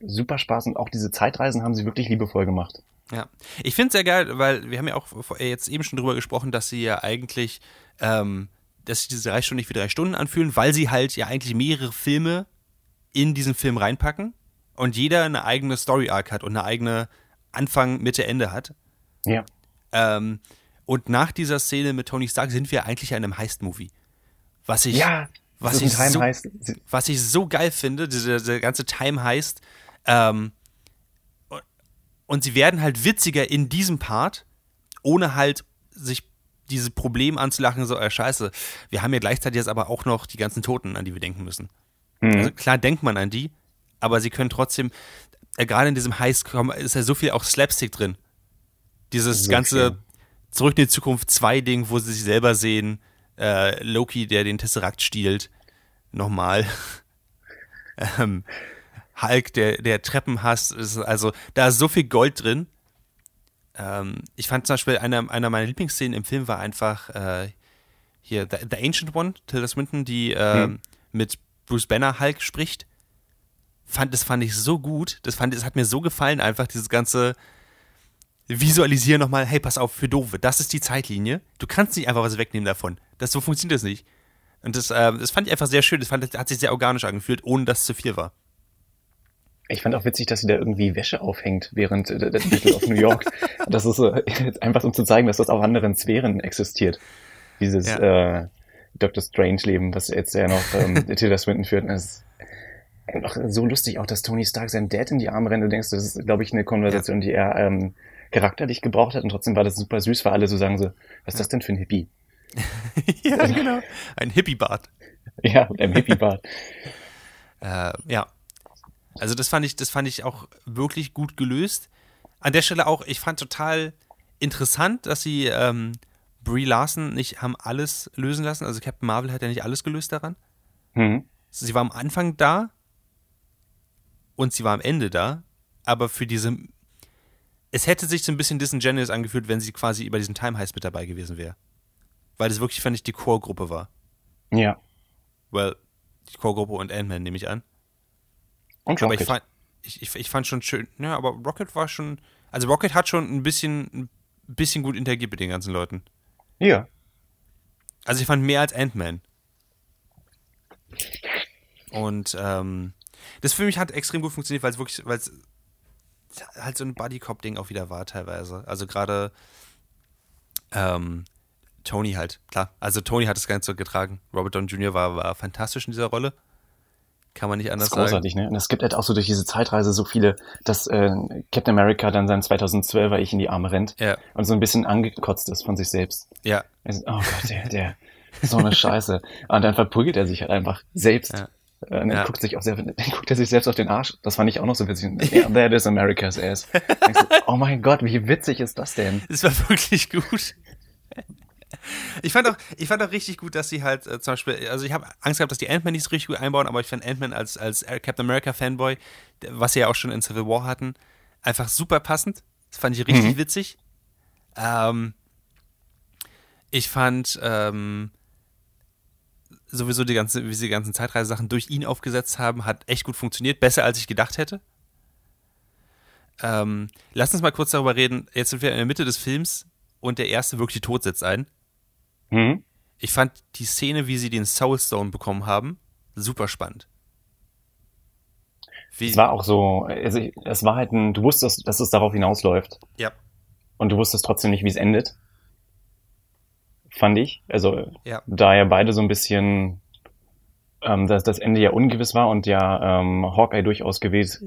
super Spaß und auch diese Zeitreisen haben sie wirklich liebevoll gemacht. Ja, ich finde es sehr geil, weil wir haben ja auch jetzt eben schon drüber gesprochen, dass sie ja eigentlich, ähm, dass sich diese drei Stunden nicht wie drei Stunden anfühlen, weil sie halt ja eigentlich mehrere Filme in diesen Film reinpacken und jeder eine eigene Story-Arc hat und eine eigene Anfang, Mitte, Ende hat. Ja. Ähm, und nach dieser Szene mit Tony Stark sind wir eigentlich in einem Heist-Movie. Was ich, ja, was ich, so, was ich so geil finde, dieser, dieser ganze Time-Heist. Ähm, und sie werden halt witziger in diesem Part, ohne halt sich diese Problem anzulachen, so, äh, scheiße, wir haben ja gleichzeitig jetzt aber auch noch die ganzen Toten, an die wir denken müssen. Mhm. Also klar denkt man an die, aber sie können trotzdem, äh, gerade in diesem Heist ist ja so viel auch Slapstick drin. Dieses so ganze. Zurück in die Zukunft 2 Ding, wo sie sich selber sehen, äh, Loki, der den Tesseract stiehlt, nochmal. ähm, Hulk, der, der Treppen hasst, also da ist so viel Gold drin. ähm, ich fand zum Beispiel, einer, einer meiner Lieblingsszenen im Film war einfach äh, hier The, The, Ancient One, Tilda Swinton, die äh, hm. mit Bruce Banner Hulk spricht. Fand, das fand ich so gut. Das, fand, das hat mir so gefallen, einfach dieses ganze Visualisieren nochmal. Hey, pass auf, für Doofe, das ist die Zeitlinie. Du kannst nicht einfach was wegnehmen davon. Das, so funktioniert das nicht. Und das, äh, das fand ich einfach sehr schön. Das, fand, das hat sich sehr organisch angefühlt, ohne dass es zu viel war. Ich fand auch witzig, dass sie da irgendwie Wäsche aufhängt während der Battle of New York. das ist so, einfach um zu zeigen, dass das auf anderen Sphären existiert. Dieses ja. äh, Dr. Strange-Leben, was jetzt ja noch ähm, Tilda Swinton führt. Das ist einfach so lustig, auch dass Tony Stark seinen Dad in die Arme rennt. Du denkst, das ist, glaube ich, eine Konversation, ja. die er ähm, charakterlich gebraucht hat. Und trotzdem war das super süß, weil alle so sagen so, was ist das denn für ein Hippie? ja, genau. Ein Hippie-Bart. Ja, mit einem Hippie-Bart. äh, ja. Also das fand ich, das fand ich auch wirklich gut gelöst. An der Stelle auch, ich fand total interessant, dass sie ähm, Brie Larson nicht haben alles lösen lassen. Also Captain Marvel hat ja nicht alles gelöst daran. Mhm. Sie war am Anfang da und sie war am Ende da, aber für diese es hätte sich so ein bisschen disingenuous angefühlt, wenn sie quasi über diesen Time Heist mit dabei gewesen wäre. Weil das wirklich, fand ich, die Core-Gruppe war. Ja. Well, die Core-Gruppe und Ant-Man nehme ich an. Und Rocket. Aber ich fand, ich, ich, ich, fand schon schön, ja, aber Rocket war schon, also Rocket hat schon ein bisschen, ein bisschen gut interagiert mit den ganzen Leuten. Ja. Also ich fand mehr als Ant-Man. Und ähm, das für mich hat extrem gut funktioniert, weil es wirklich, weil es halt so ein Buddy-Cop-Ding auch wieder war teilweise. Also gerade ähm, Tony halt, klar. Also Tony hat das Ganze getragen. Robert Downey Jr. War, war fantastisch in dieser Rolle. Kann man nicht anders das ist großartig, sagen. ne? Und es gibt halt auch so durch diese Zeitreise so viele, dass äh, Captain America dann sein 2012er Ich in die Arme rennt ja. und so ein bisschen angekotzt ist von sich selbst. Ja. Ist, oh Gott, der, der, so eine Scheiße. Und dann verprügelt er sich halt einfach selbst. Ja. Und dann ja. guckt sich auch sehr, dann guckt er sich selbst auf den Arsch. Das fand ich auch noch so witzig. Yeah, that is America's ass. So, oh mein Gott, wie witzig ist das denn? Das war wirklich gut. Ich fand auch, ich fand auch richtig gut, dass sie halt äh, zum Beispiel, also ich habe Angst gehabt, dass die Ant-Man nicht so richtig gut einbauen, aber ich fand Ant-Man als, als Captain America Fanboy, was sie ja auch schon in Civil War hatten, einfach super passend. Das fand ich richtig mhm. witzig. Ähm, ich fand ähm, sowieso die ganze, wie sie die ganzen Zeitreisesachen durch ihn aufgesetzt haben, hat echt gut funktioniert. Besser als ich gedacht hätte. Ähm, lass uns mal kurz darüber reden. Jetzt sind wir in der Mitte des Films und der erste wirklich tot setzt ein. Mhm. Ich fand die Szene, wie sie den Soulstone bekommen haben, super spannend. Wie es war auch so, also es war halt ein, du wusstest, dass es darauf hinausläuft. Ja. Und du wusstest trotzdem nicht, wie es endet. Fand ich. Also, ja. da ja beide so ein bisschen, ähm, dass das Ende ja ungewiss war und ja ähm, Hawkeye durchaus gewählt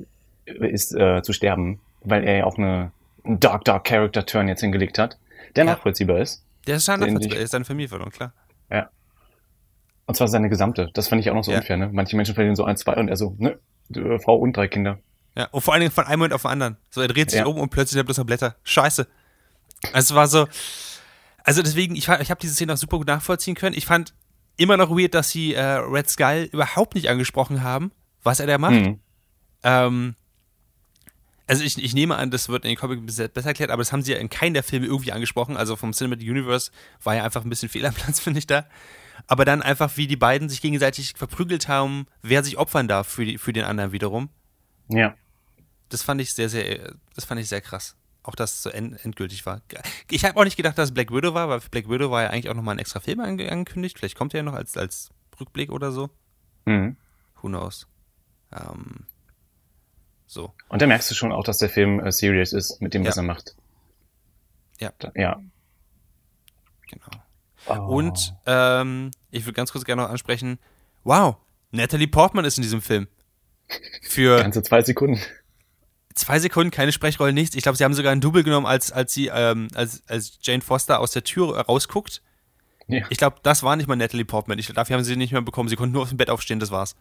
ist, äh, zu sterben, weil er ja auch eine, einen Dark, Dark Character Turn jetzt hingelegt hat der ja. nachvollziehbar ist. Der ist er ist seine Familie verloren, klar. Ja. Und zwar seine gesamte. Das fand ich auch noch so ja. unfair, ne? Manche Menschen verlieren so ein, zwei und er so, ne, Frau und drei Kinder. Ja, und vor allen Dingen von einem Moment auf den anderen. So, er dreht sich ja. um und plötzlich hat bloß noch Blätter. Scheiße. Also es war so. Also deswegen, ich, ich habe diese Szene auch super gut nachvollziehen können. Ich fand immer noch weird, dass sie äh, Red Skull überhaupt nicht angesprochen haben, was er da macht. Mhm. Ähm, also ich, ich nehme an, das wird in den Comic besser erklärt, aber das haben sie ja in keinem der Filme irgendwie angesprochen. Also vom Cinematic Universe war ja einfach ein bisschen Fehlerplatz, finde ich da. Aber dann einfach, wie die beiden sich gegenseitig verprügelt haben, wer sich opfern darf für, die, für den anderen wiederum. Ja. Das fand ich sehr, sehr, das fand ich sehr krass. Auch dass es so end, endgültig war. Ich habe auch nicht gedacht, dass es Black Widow war, weil Black Widow war ja eigentlich auch nochmal ein extra Film angekündigt. Vielleicht kommt er ja noch als, als Rückblick oder so. Mhm. Who knows? Ähm, so. Und da merkst du schon auch, dass der Film äh, serious ist mit dem, was er macht. Ja. Da, ja. Genau. Oh. Und ähm, ich würde ganz kurz gerne noch ansprechen: Wow, Natalie Portman ist in diesem Film. Für. Ganze zwei Sekunden. Zwei Sekunden, keine Sprechrolle, nichts. Ich glaube, sie haben sogar ein Double genommen, als, als sie, ähm, als, als Jane Foster aus der Tür rausguckt. Ja. Ich glaube, das war nicht mal Natalie Portman. Ich, dafür haben sie nicht mehr bekommen. Sie konnten nur auf dem Bett aufstehen, das war's.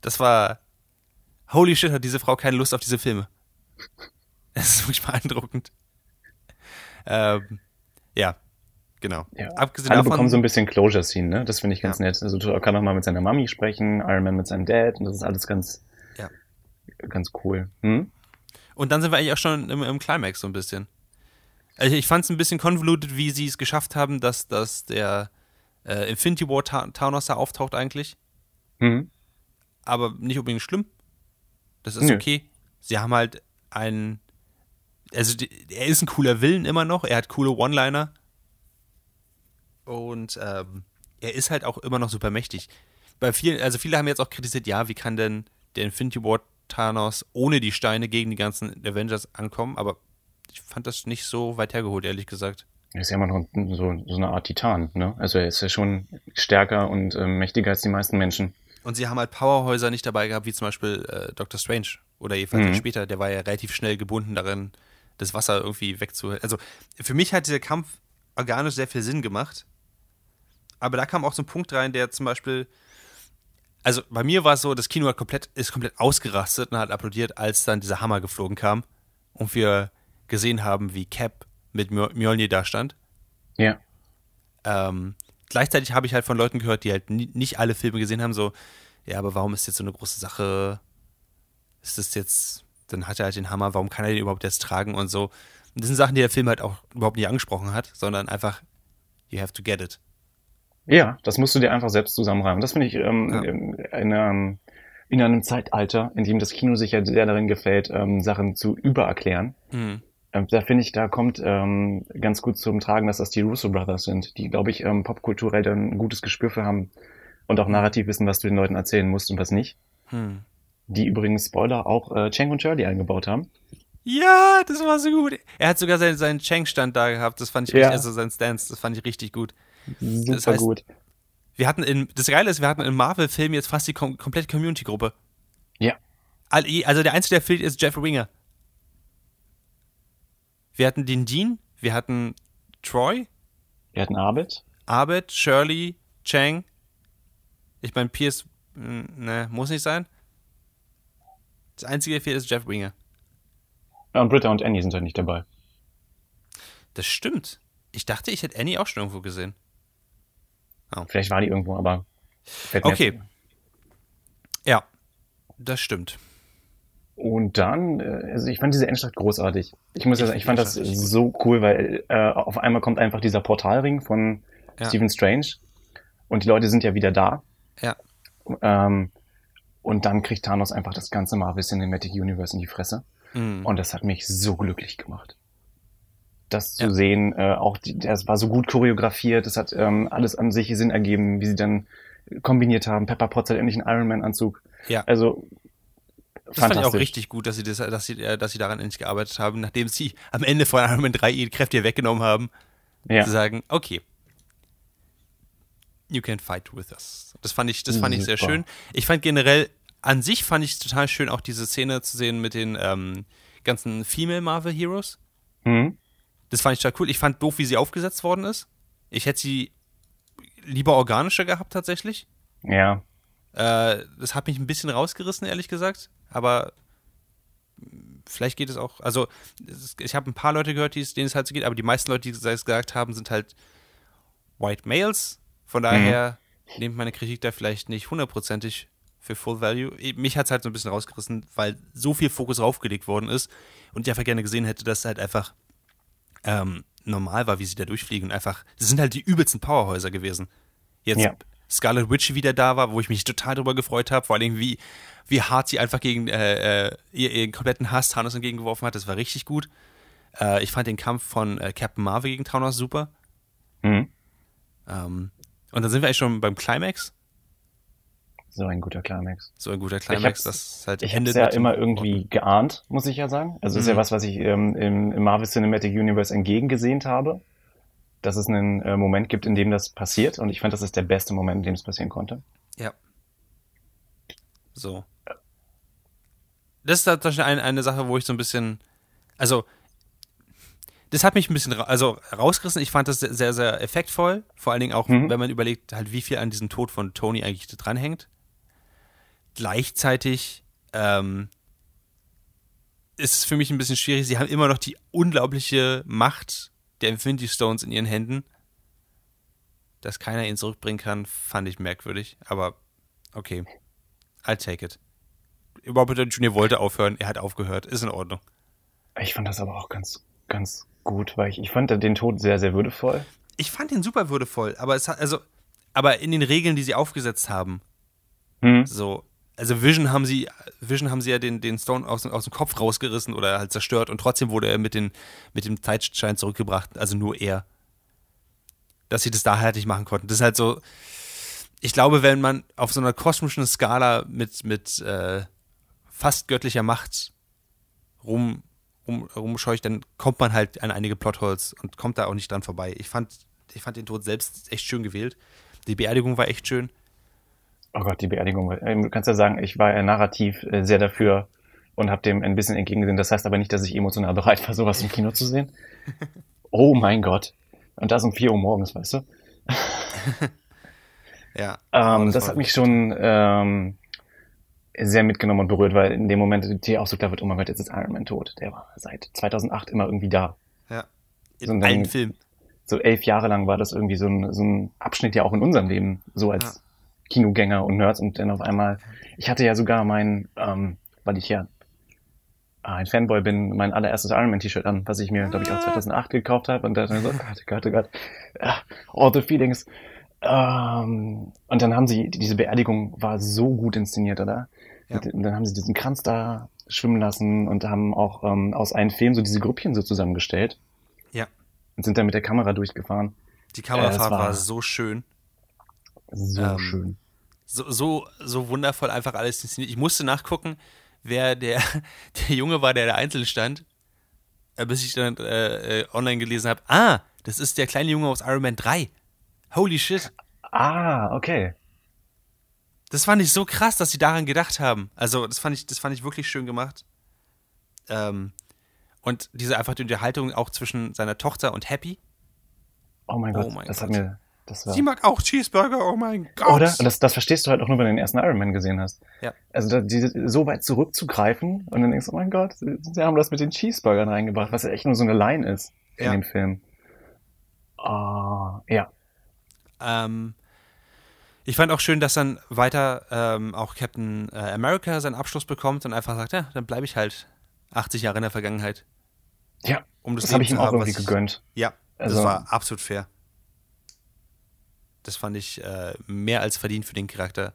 Das war, holy shit, hat diese Frau keine Lust auf diese Filme. Das ist wirklich beeindruckend. Ähm, ja, genau. Ja. Abgesehen Alle davon, bekommen so ein bisschen Closure-Scene, ne? Das finde ich ganz ja. nett. Also er kann auch mal mit seiner Mami sprechen, Iron Man mit seinem Dad und das ist alles ganz, ja. ganz cool. Hm? Und dann sind wir eigentlich auch schon im, im Climax so ein bisschen. Also ich fand es ein bisschen convoluted, wie sie es geschafft haben, dass, dass der äh, Infinity War Thanos da auftaucht eigentlich. Mhm. Aber nicht unbedingt schlimm. Das ist Nö. okay. Sie haben halt einen. Also die, er ist ein cooler Willen immer noch. Er hat coole One-Liner. Und ähm, er ist halt auch immer noch super mächtig. Bei vielen, also viele haben jetzt auch kritisiert, ja, wie kann denn der Infinity War Thanos ohne die Steine gegen die ganzen Avengers ankommen? Aber ich fand das nicht so weit hergeholt, ehrlich gesagt. Er ist ja immer noch so, so eine Art Titan, ne? Also er ist ja schon stärker und ähm, mächtiger als die meisten Menschen. Und sie haben halt Powerhäuser nicht dabei gehabt, wie zum Beispiel äh, Doctor Strange. Oder jedenfalls Mhm. später, der war ja relativ schnell gebunden darin, das Wasser irgendwie wegzuhalten. Also für mich hat dieser Kampf organisch sehr viel Sinn gemacht. Aber da kam auch so ein Punkt rein, der zum Beispiel. Also bei mir war es so, das Kino hat komplett, ist komplett ausgerastet und hat applaudiert, als dann dieser Hammer geflogen kam. Und wir gesehen haben, wie Cap mit Mjol- Mjolnir da stand. Ja. Ähm, gleichzeitig habe ich halt von Leuten gehört, die halt ni nicht alle Filme gesehen haben, so, ja, aber warum ist jetzt so eine große Sache? Ist das jetzt, dann hat er halt den Hammer, warum kann er den überhaupt jetzt tragen und so. Und das sind Sachen, die der Film halt auch überhaupt nicht angesprochen hat, sondern einfach, you have to get it. Ja, das musst du dir einfach selbst zusammenreimen. Das finde ich ähm, Ja. in, einem, in einem Zeitalter, in dem das Kino sich ja sehr darin gefällt, ähm, Sachen zu übererklären. Hm. Ähm, da finde ich, da kommt ähm, ganz gut zum Tragen, dass das die Russo Brothers sind, die, glaube ich, ähm, popkulturell dann ein gutes Gespür für haben und auch narrativ wissen, was du den Leuten erzählen musst und was nicht. Hm. Die übrigens, Spoiler, auch äh, Chang und Shirley eingebaut haben. Ja, das war so gut. Er hat sogar seinen, seinen Cheng-Stand da gehabt, das fand ich Ja. richtig, also sein Stance, das fand ich richtig gut. Super Das heißt- gut. Wir hatten in, das Geile ist, wir hatten in Marvel-Filmen jetzt fast die kom komplette Community-Gruppe. Ja. Also der Einzige, der fehlt, ist Jeff Winger. Wir hatten den Dean, wir hatten Troy, Wir hatten Arbeit. Abed, Shirley, Chang. Ich meine, Pierce, mh, ne, muss nicht sein. Das Einzige, der fehlt, ist Jeff Winger. Ja, und Britta und Annie sind halt nicht dabei. Das stimmt. Ich dachte, ich hätte Annie auch schon irgendwo gesehen. Vielleicht war die irgendwo, aber. Okay. jetzt- Ja, das stimmt. Und dann, äh, also ich fand diese Endstadt großartig. Ich muss ja sagen, ich fand das so cool, weil äh, auf einmal kommt einfach dieser Portalring von Ja. Stephen Strange und die Leute sind ja wieder da. Ja. Ähm, und dann kriegt Thanos einfach das ganze Marvel Cinematic Universe in die Fresse. Mhm. Und das hat mich so glücklich gemacht. Das zu Ja. sehen, äh, auch die, das war so gut choreografiert, das hat ähm, alles an sich Sinn ergeben, wie sie dann kombiniert haben. Pepper Potts hat endlich einen Iron Man Anzug. Ja. Also Das fand ich auch richtig gut, dass sie, das, dass, sie, äh, dass sie daran endlich gearbeitet haben, nachdem sie am Ende von Iron Man 3 ihre Kräfte weggenommen haben, Ja. zu sagen, okay, you can fight with us. Das fand ich, das fand ich sehr Super. schön. Ich fand generell, an sich fand ich total schön, auch diese Szene zu sehen mit den ähm, ganzen Female Marvel Heroes. Mhm. Das fand ich total cool. Ich fand doof, wie sie aufgesetzt worden ist. Ich hätte sie lieber organischer gehabt, tatsächlich. Ja, Äh, das hat mich ein bisschen rausgerissen, ehrlich gesagt. Aber vielleicht geht es auch. Also, ich habe ein paar Leute gehört, die es- denen es halt so geht, aber die meisten Leute, die es gesagt haben, sind halt White Males. Von daher nehmt meine Kritik da vielleicht nicht hundertprozentig für Full Value. Mich hat es halt so ein bisschen rausgerissen, weil so viel Fokus draufgelegt worden ist und ich einfach gerne gesehen hätte, dass es halt einfach ähm, normal war, wie sie da durchfliegen. Und einfach, das sind halt die übelsten Powerhäuser gewesen. Jetzt Ja. Scarlet Witch wieder da war, wo ich mich total drüber gefreut habe, vor allem wie, wie hart sie einfach gegen äh, äh, ihr, ihren kompletten Hass Thanos entgegengeworfen hat, das war richtig gut. Äh, ich fand den Kampf von äh, Captain Marvel gegen Thanos super. mhm. Ähm, und dann sind wir eigentlich schon beim Climax. so ein guter Climax. So ein guter Climax, das halt Ich endet es ja immer irgendwie geahnt, muss ich ja sagen. Also es ist ja Mhm. was, was ich ähm, im, im Marvel Cinematic Universe entgegengesehnt habe, dass es einen äh, Moment gibt, in dem das passiert. Und ich fand, das ist der beste Moment, in dem es passieren konnte. Ja. So. Das ist tatsächlich eine, eine Sache, wo ich so ein bisschen, also, das hat mich ein bisschen ra also rausgerissen. Ich fand das sehr, sehr, sehr effektvoll. Vor allen Dingen auch, Mhm. wenn man überlegt, halt, wie viel an diesem Tod von Tony eigentlich dranhängt. Gleichzeitig ähm, ist es für mich ein bisschen schwierig. Sie haben immer noch die unglaubliche Macht der Infinity Stones in ihren Händen. Dass keiner ihn zurückbringen kann, fand ich merkwürdig. Aber okay, I'll take it. Robert Downey Jr. wollte aufhören, er hat aufgehört, ist in Ordnung. Ich fand das aber auch ganz, ganz gut, weil ich, ich fand den Tod sehr, sehr würdevoll. Ich fand ihn super würdevoll, aber es hat, also, aber in den Regeln, die sie aufgesetzt haben, Hm. so, also Vision haben sie, Vision haben sie ja den, den Stone aus, aus dem Kopf rausgerissen oder halt zerstört und trotzdem wurde er mit, den, mit dem Zeitschein zurückgebracht, also nur er. Dass sie das da halt nicht machen konnten. Das ist halt so, ich glaube, wenn man auf so einer kosmischen Skala mit, mit äh, fast göttlicher Macht rum, rum, rumscheucht, dann kommt man halt an einige Plotholes und kommt da auch nicht dran vorbei. Ich fand, ich fand den Tod selbst echt schön gewählt. Die Beerdigung war echt schön. Oh Gott, die Beerdigung. Ähm, Du kannst ja sagen, ich war ja narrativ äh, sehr dafür und habe dem ein bisschen entgegengesehen. Das heißt aber nicht, dass ich emotional bereit war, sowas im Kino zu sehen. Oh mein Gott. Und das um 4 Uhr morgens, weißt du? Ja. Ähm, das, hat mich schon ähm, sehr mitgenommen und berührt, weil in dem Moment dir auch so klar wird, oh mein Gott, jetzt ist Iron Man tot. Der war seit 2008 immer irgendwie da. Ja. In So ein- allen Filmen. So elf Jahre lang war das irgendwie so ein, so ein Abschnitt ja auch in unserem Leben, so als Ja. Kinogänger und Nerds und dann auf einmal, ich hatte ja sogar mein, ähm, weil ich ja ein Fanboy bin, mein allererstes Iron Man T-Shirt an, was ich mir, glaube ich, auch 2008 gekauft habe und dann so, Gott, Gott, oh Gott, ah, all the feelings. Ähm, und dann haben sie, diese Beerdigung war so gut inszeniert, oder? Ja. Und dann haben sie diesen Kranz da schwimmen lassen und haben auch ähm, aus einem Film so diese Grüppchen so zusammengestellt Ja. und sind dann mit der Kamera durchgefahren. Die Kamerafahrt Äh, war- war so schön. So Ähm, schön. So, so, so wundervoll einfach alles inszeniert. Ich musste nachgucken, wer der, der Junge war, der da einzeln stand, äh, bis ich dann äh, äh, online gelesen habe. Ah, das ist der kleine Junge aus Iron Man 3. Holy shit. Ah, okay. Das fand ich so krass, dass sie daran gedacht haben. Also, das fand ich, das fand ich wirklich schön gemacht. Ähm, und diese einfach die Unterhaltung auch zwischen seiner Tochter und Happy. Oh mein Oh Gott, mein das Gott. hat mir, Sie mag auch Cheeseburger, oh mein Gott. oder? Und das, das verstehst du halt auch nur, wenn du den ersten Iron Man gesehen hast. Ja. Also da, die, so weit zurückzugreifen und dann denkst du, oh mein Gott, sie, sie haben das mit den Cheeseburgern reingebracht, was ja echt nur so eine Line ist in Ja. dem Film. Ah, ja. Ähm, ich fand auch schön, dass dann weiter ähm, auch Captain äh, America seinen Abschluss bekommt und einfach sagt, ja, dann bleibe ich halt 80 Jahre in der Vergangenheit. Ja, Um das, das habe ich ihm auch haben, irgendwie ich- gegönnt. Ja, Also- das war absolut fair. Das fand ich äh, mehr als verdient für den Charakter.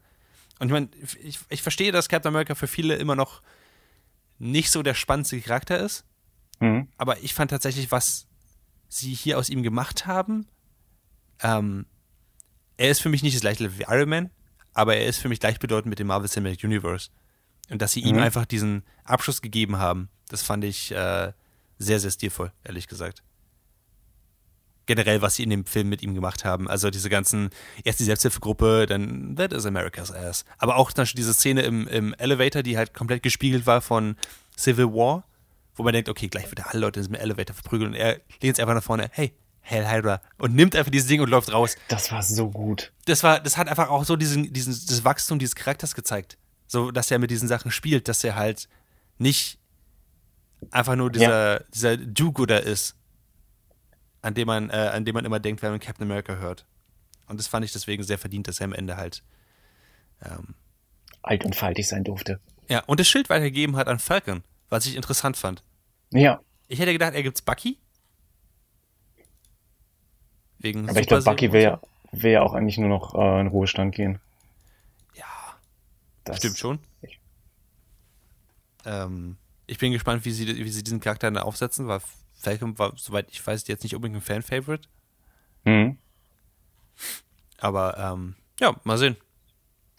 Und ich meine, ich, ich verstehe, dass Captain America für viele immer noch nicht so der spannendste Charakter ist, Mhm. aber ich fand tatsächlich, was sie hier aus ihm gemacht haben, ähm, er ist für mich nicht das gleiche wie Iron Man, aber er ist für mich gleichbedeutend mit dem Marvel Cinematic Universe. Und dass sie ihm Mhm. einfach diesen Abschluss gegeben haben, das fand ich äh, sehr, sehr stilvoll, ehrlich gesagt. Generell, was sie in dem Film mit ihm gemacht haben. Also diese ganzen, erst die Selbsthilfegruppe, dann That is America's Ass. Aber auch zum Beispiel diese Szene im, im Elevator, die halt komplett gespiegelt war von Civil War, wo man denkt, okay, gleich wird er alle Leute in diesem Elevator verprügeln und er lehnt sich einfach nach vorne, hey, Hell Hydra, und nimmt einfach dieses Ding und läuft raus Das war so gut. das war, das hat einfach auch so diesen, diesen, das Wachstum dieses Charakters gezeigt. So, dass er mit diesen Sachen spielt, dass er halt nicht einfach nur dieser, dieser Do-Gooder ist, an dem man, äh, an dem man immer denkt, wenn man Captain America hört. Und das fand ich deswegen sehr verdient, dass er am Ende halt, ähm, Alt und faltig sein durfte. ja, und das Schild weitergegeben hat an Falcon, was ich interessant fand. Ja, Ich hätte gedacht, er gibt's Bucky. Wegen aber ich glaube, Bucky will und ja, will ja auch eigentlich nur noch äh, in Ruhestand gehen. Ja, Das, Stimmt schon. Ich- Ähm, ich bin gespannt, wie sie, wie sie diesen Charakter dann aufsetzen, weil Falcon war, soweit ich weiß, jetzt nicht unbedingt ein Fan-Favorite. Mhm. Aber ähm, ja, mal sehen.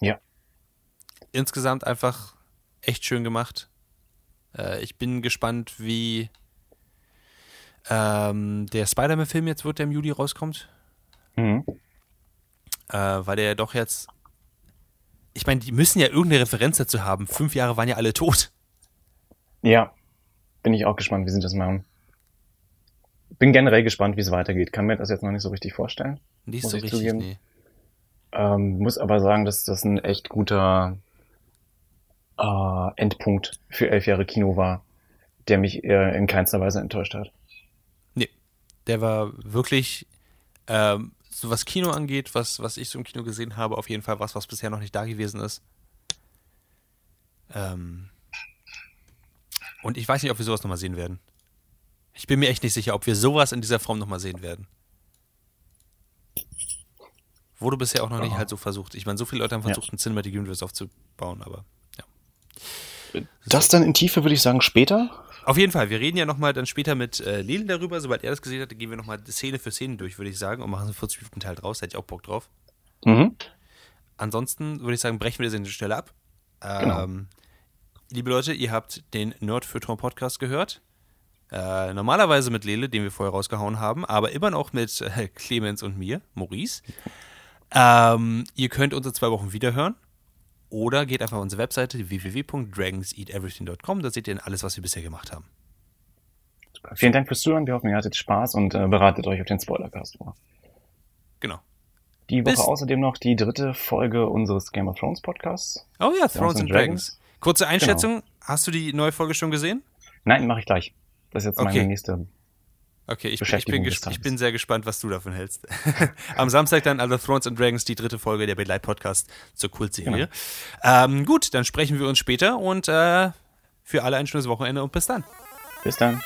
Ja. Insgesamt einfach echt schön gemacht. Äh, ich bin gespannt, wie ähm, der Spider-Man-Film jetzt wird, der im Juli rauskommt. Mhm. Äh, weil der ja doch jetzt. Ich meine, die müssen ja irgendeine Referenz dazu haben. Fünf Jahre waren ja alle tot. Ja, bin ich auch gespannt, wie sie das machen. Bin generell gespannt, wie es weitergeht. Kann mir das jetzt noch nicht so richtig vorstellen. Nicht so ich richtig, zugeben. nee. Ähm, muss aber sagen, dass das ein echt guter äh, Endpunkt für elf Jahre Kino war, der mich äh, in keinster Weise enttäuscht hat. Nee, der war wirklich, ähm, so was Kino angeht, was, was ich so im Kino gesehen habe, auf jeden Fall was, was bisher noch nicht da gewesen ist. Ähm, und ich weiß nicht, ob wir sowas nochmal sehen werden. Ich bin mir echt nicht sicher, ob wir sowas in dieser Form nochmal sehen werden. Wurde bisher auch noch nicht halt so versucht. Ich meine, so viele Leute haben versucht, ja. ein Cinematic Universe aufzubauen, aber ja. Das dann in Tiefe, würde ich sagen, später? Auf jeden Fall. Wir reden ja nochmal dann später mit äh, Lil darüber. Sobald er das gesehen hat, gehen wir nochmal Szene für Szene durch, würde ich sagen, und machen so 40 Minuten Teil draus. Da hätte ich auch Bock drauf. Mhm. Ansonsten würde ich sagen, brechen wir das der Stelle ab. Genau. Ähm, liebe Leute, ihr habt den Nerd für Tom Podcast gehört. Äh, normalerweise mit Lele, den wir vorher rausgehauen haben, aber immer noch mit äh, Clemens und mir, Maurice. Ähm, ihr könnt uns in zwei Wochen wiederhören. Oder geht einfach auf unsere Webseite www.dragonseateverything.com. Da seht ihr alles, was wir bisher gemacht haben. Vielen Dank fürs Zuhören. Wir hoffen, ihr hattet Spaß und äh, beratet euch auf den Spoilercast vor. Genau. Die Woche Bis außerdem noch die dritte Folge unseres Game of Thrones Podcasts. Oh ja, Thrones and Dragons. Dragons. Kurze Einschätzung. Genau. Hast du die neue Folge schon gesehen? Nein, mache ich gleich. Das ist jetzt okay. meine nächste Okay, ich, ich, bin ich, bin sehr gespannt, was du davon hältst. Am Samstag dann Other Thrones and Dragons, die dritte Folge der Belite Podcast zur Kultserie. Genau. Ähm, gut, dann sprechen wir uns später und äh, für alle ein schönes Wochenende und bis dann. Bis dann.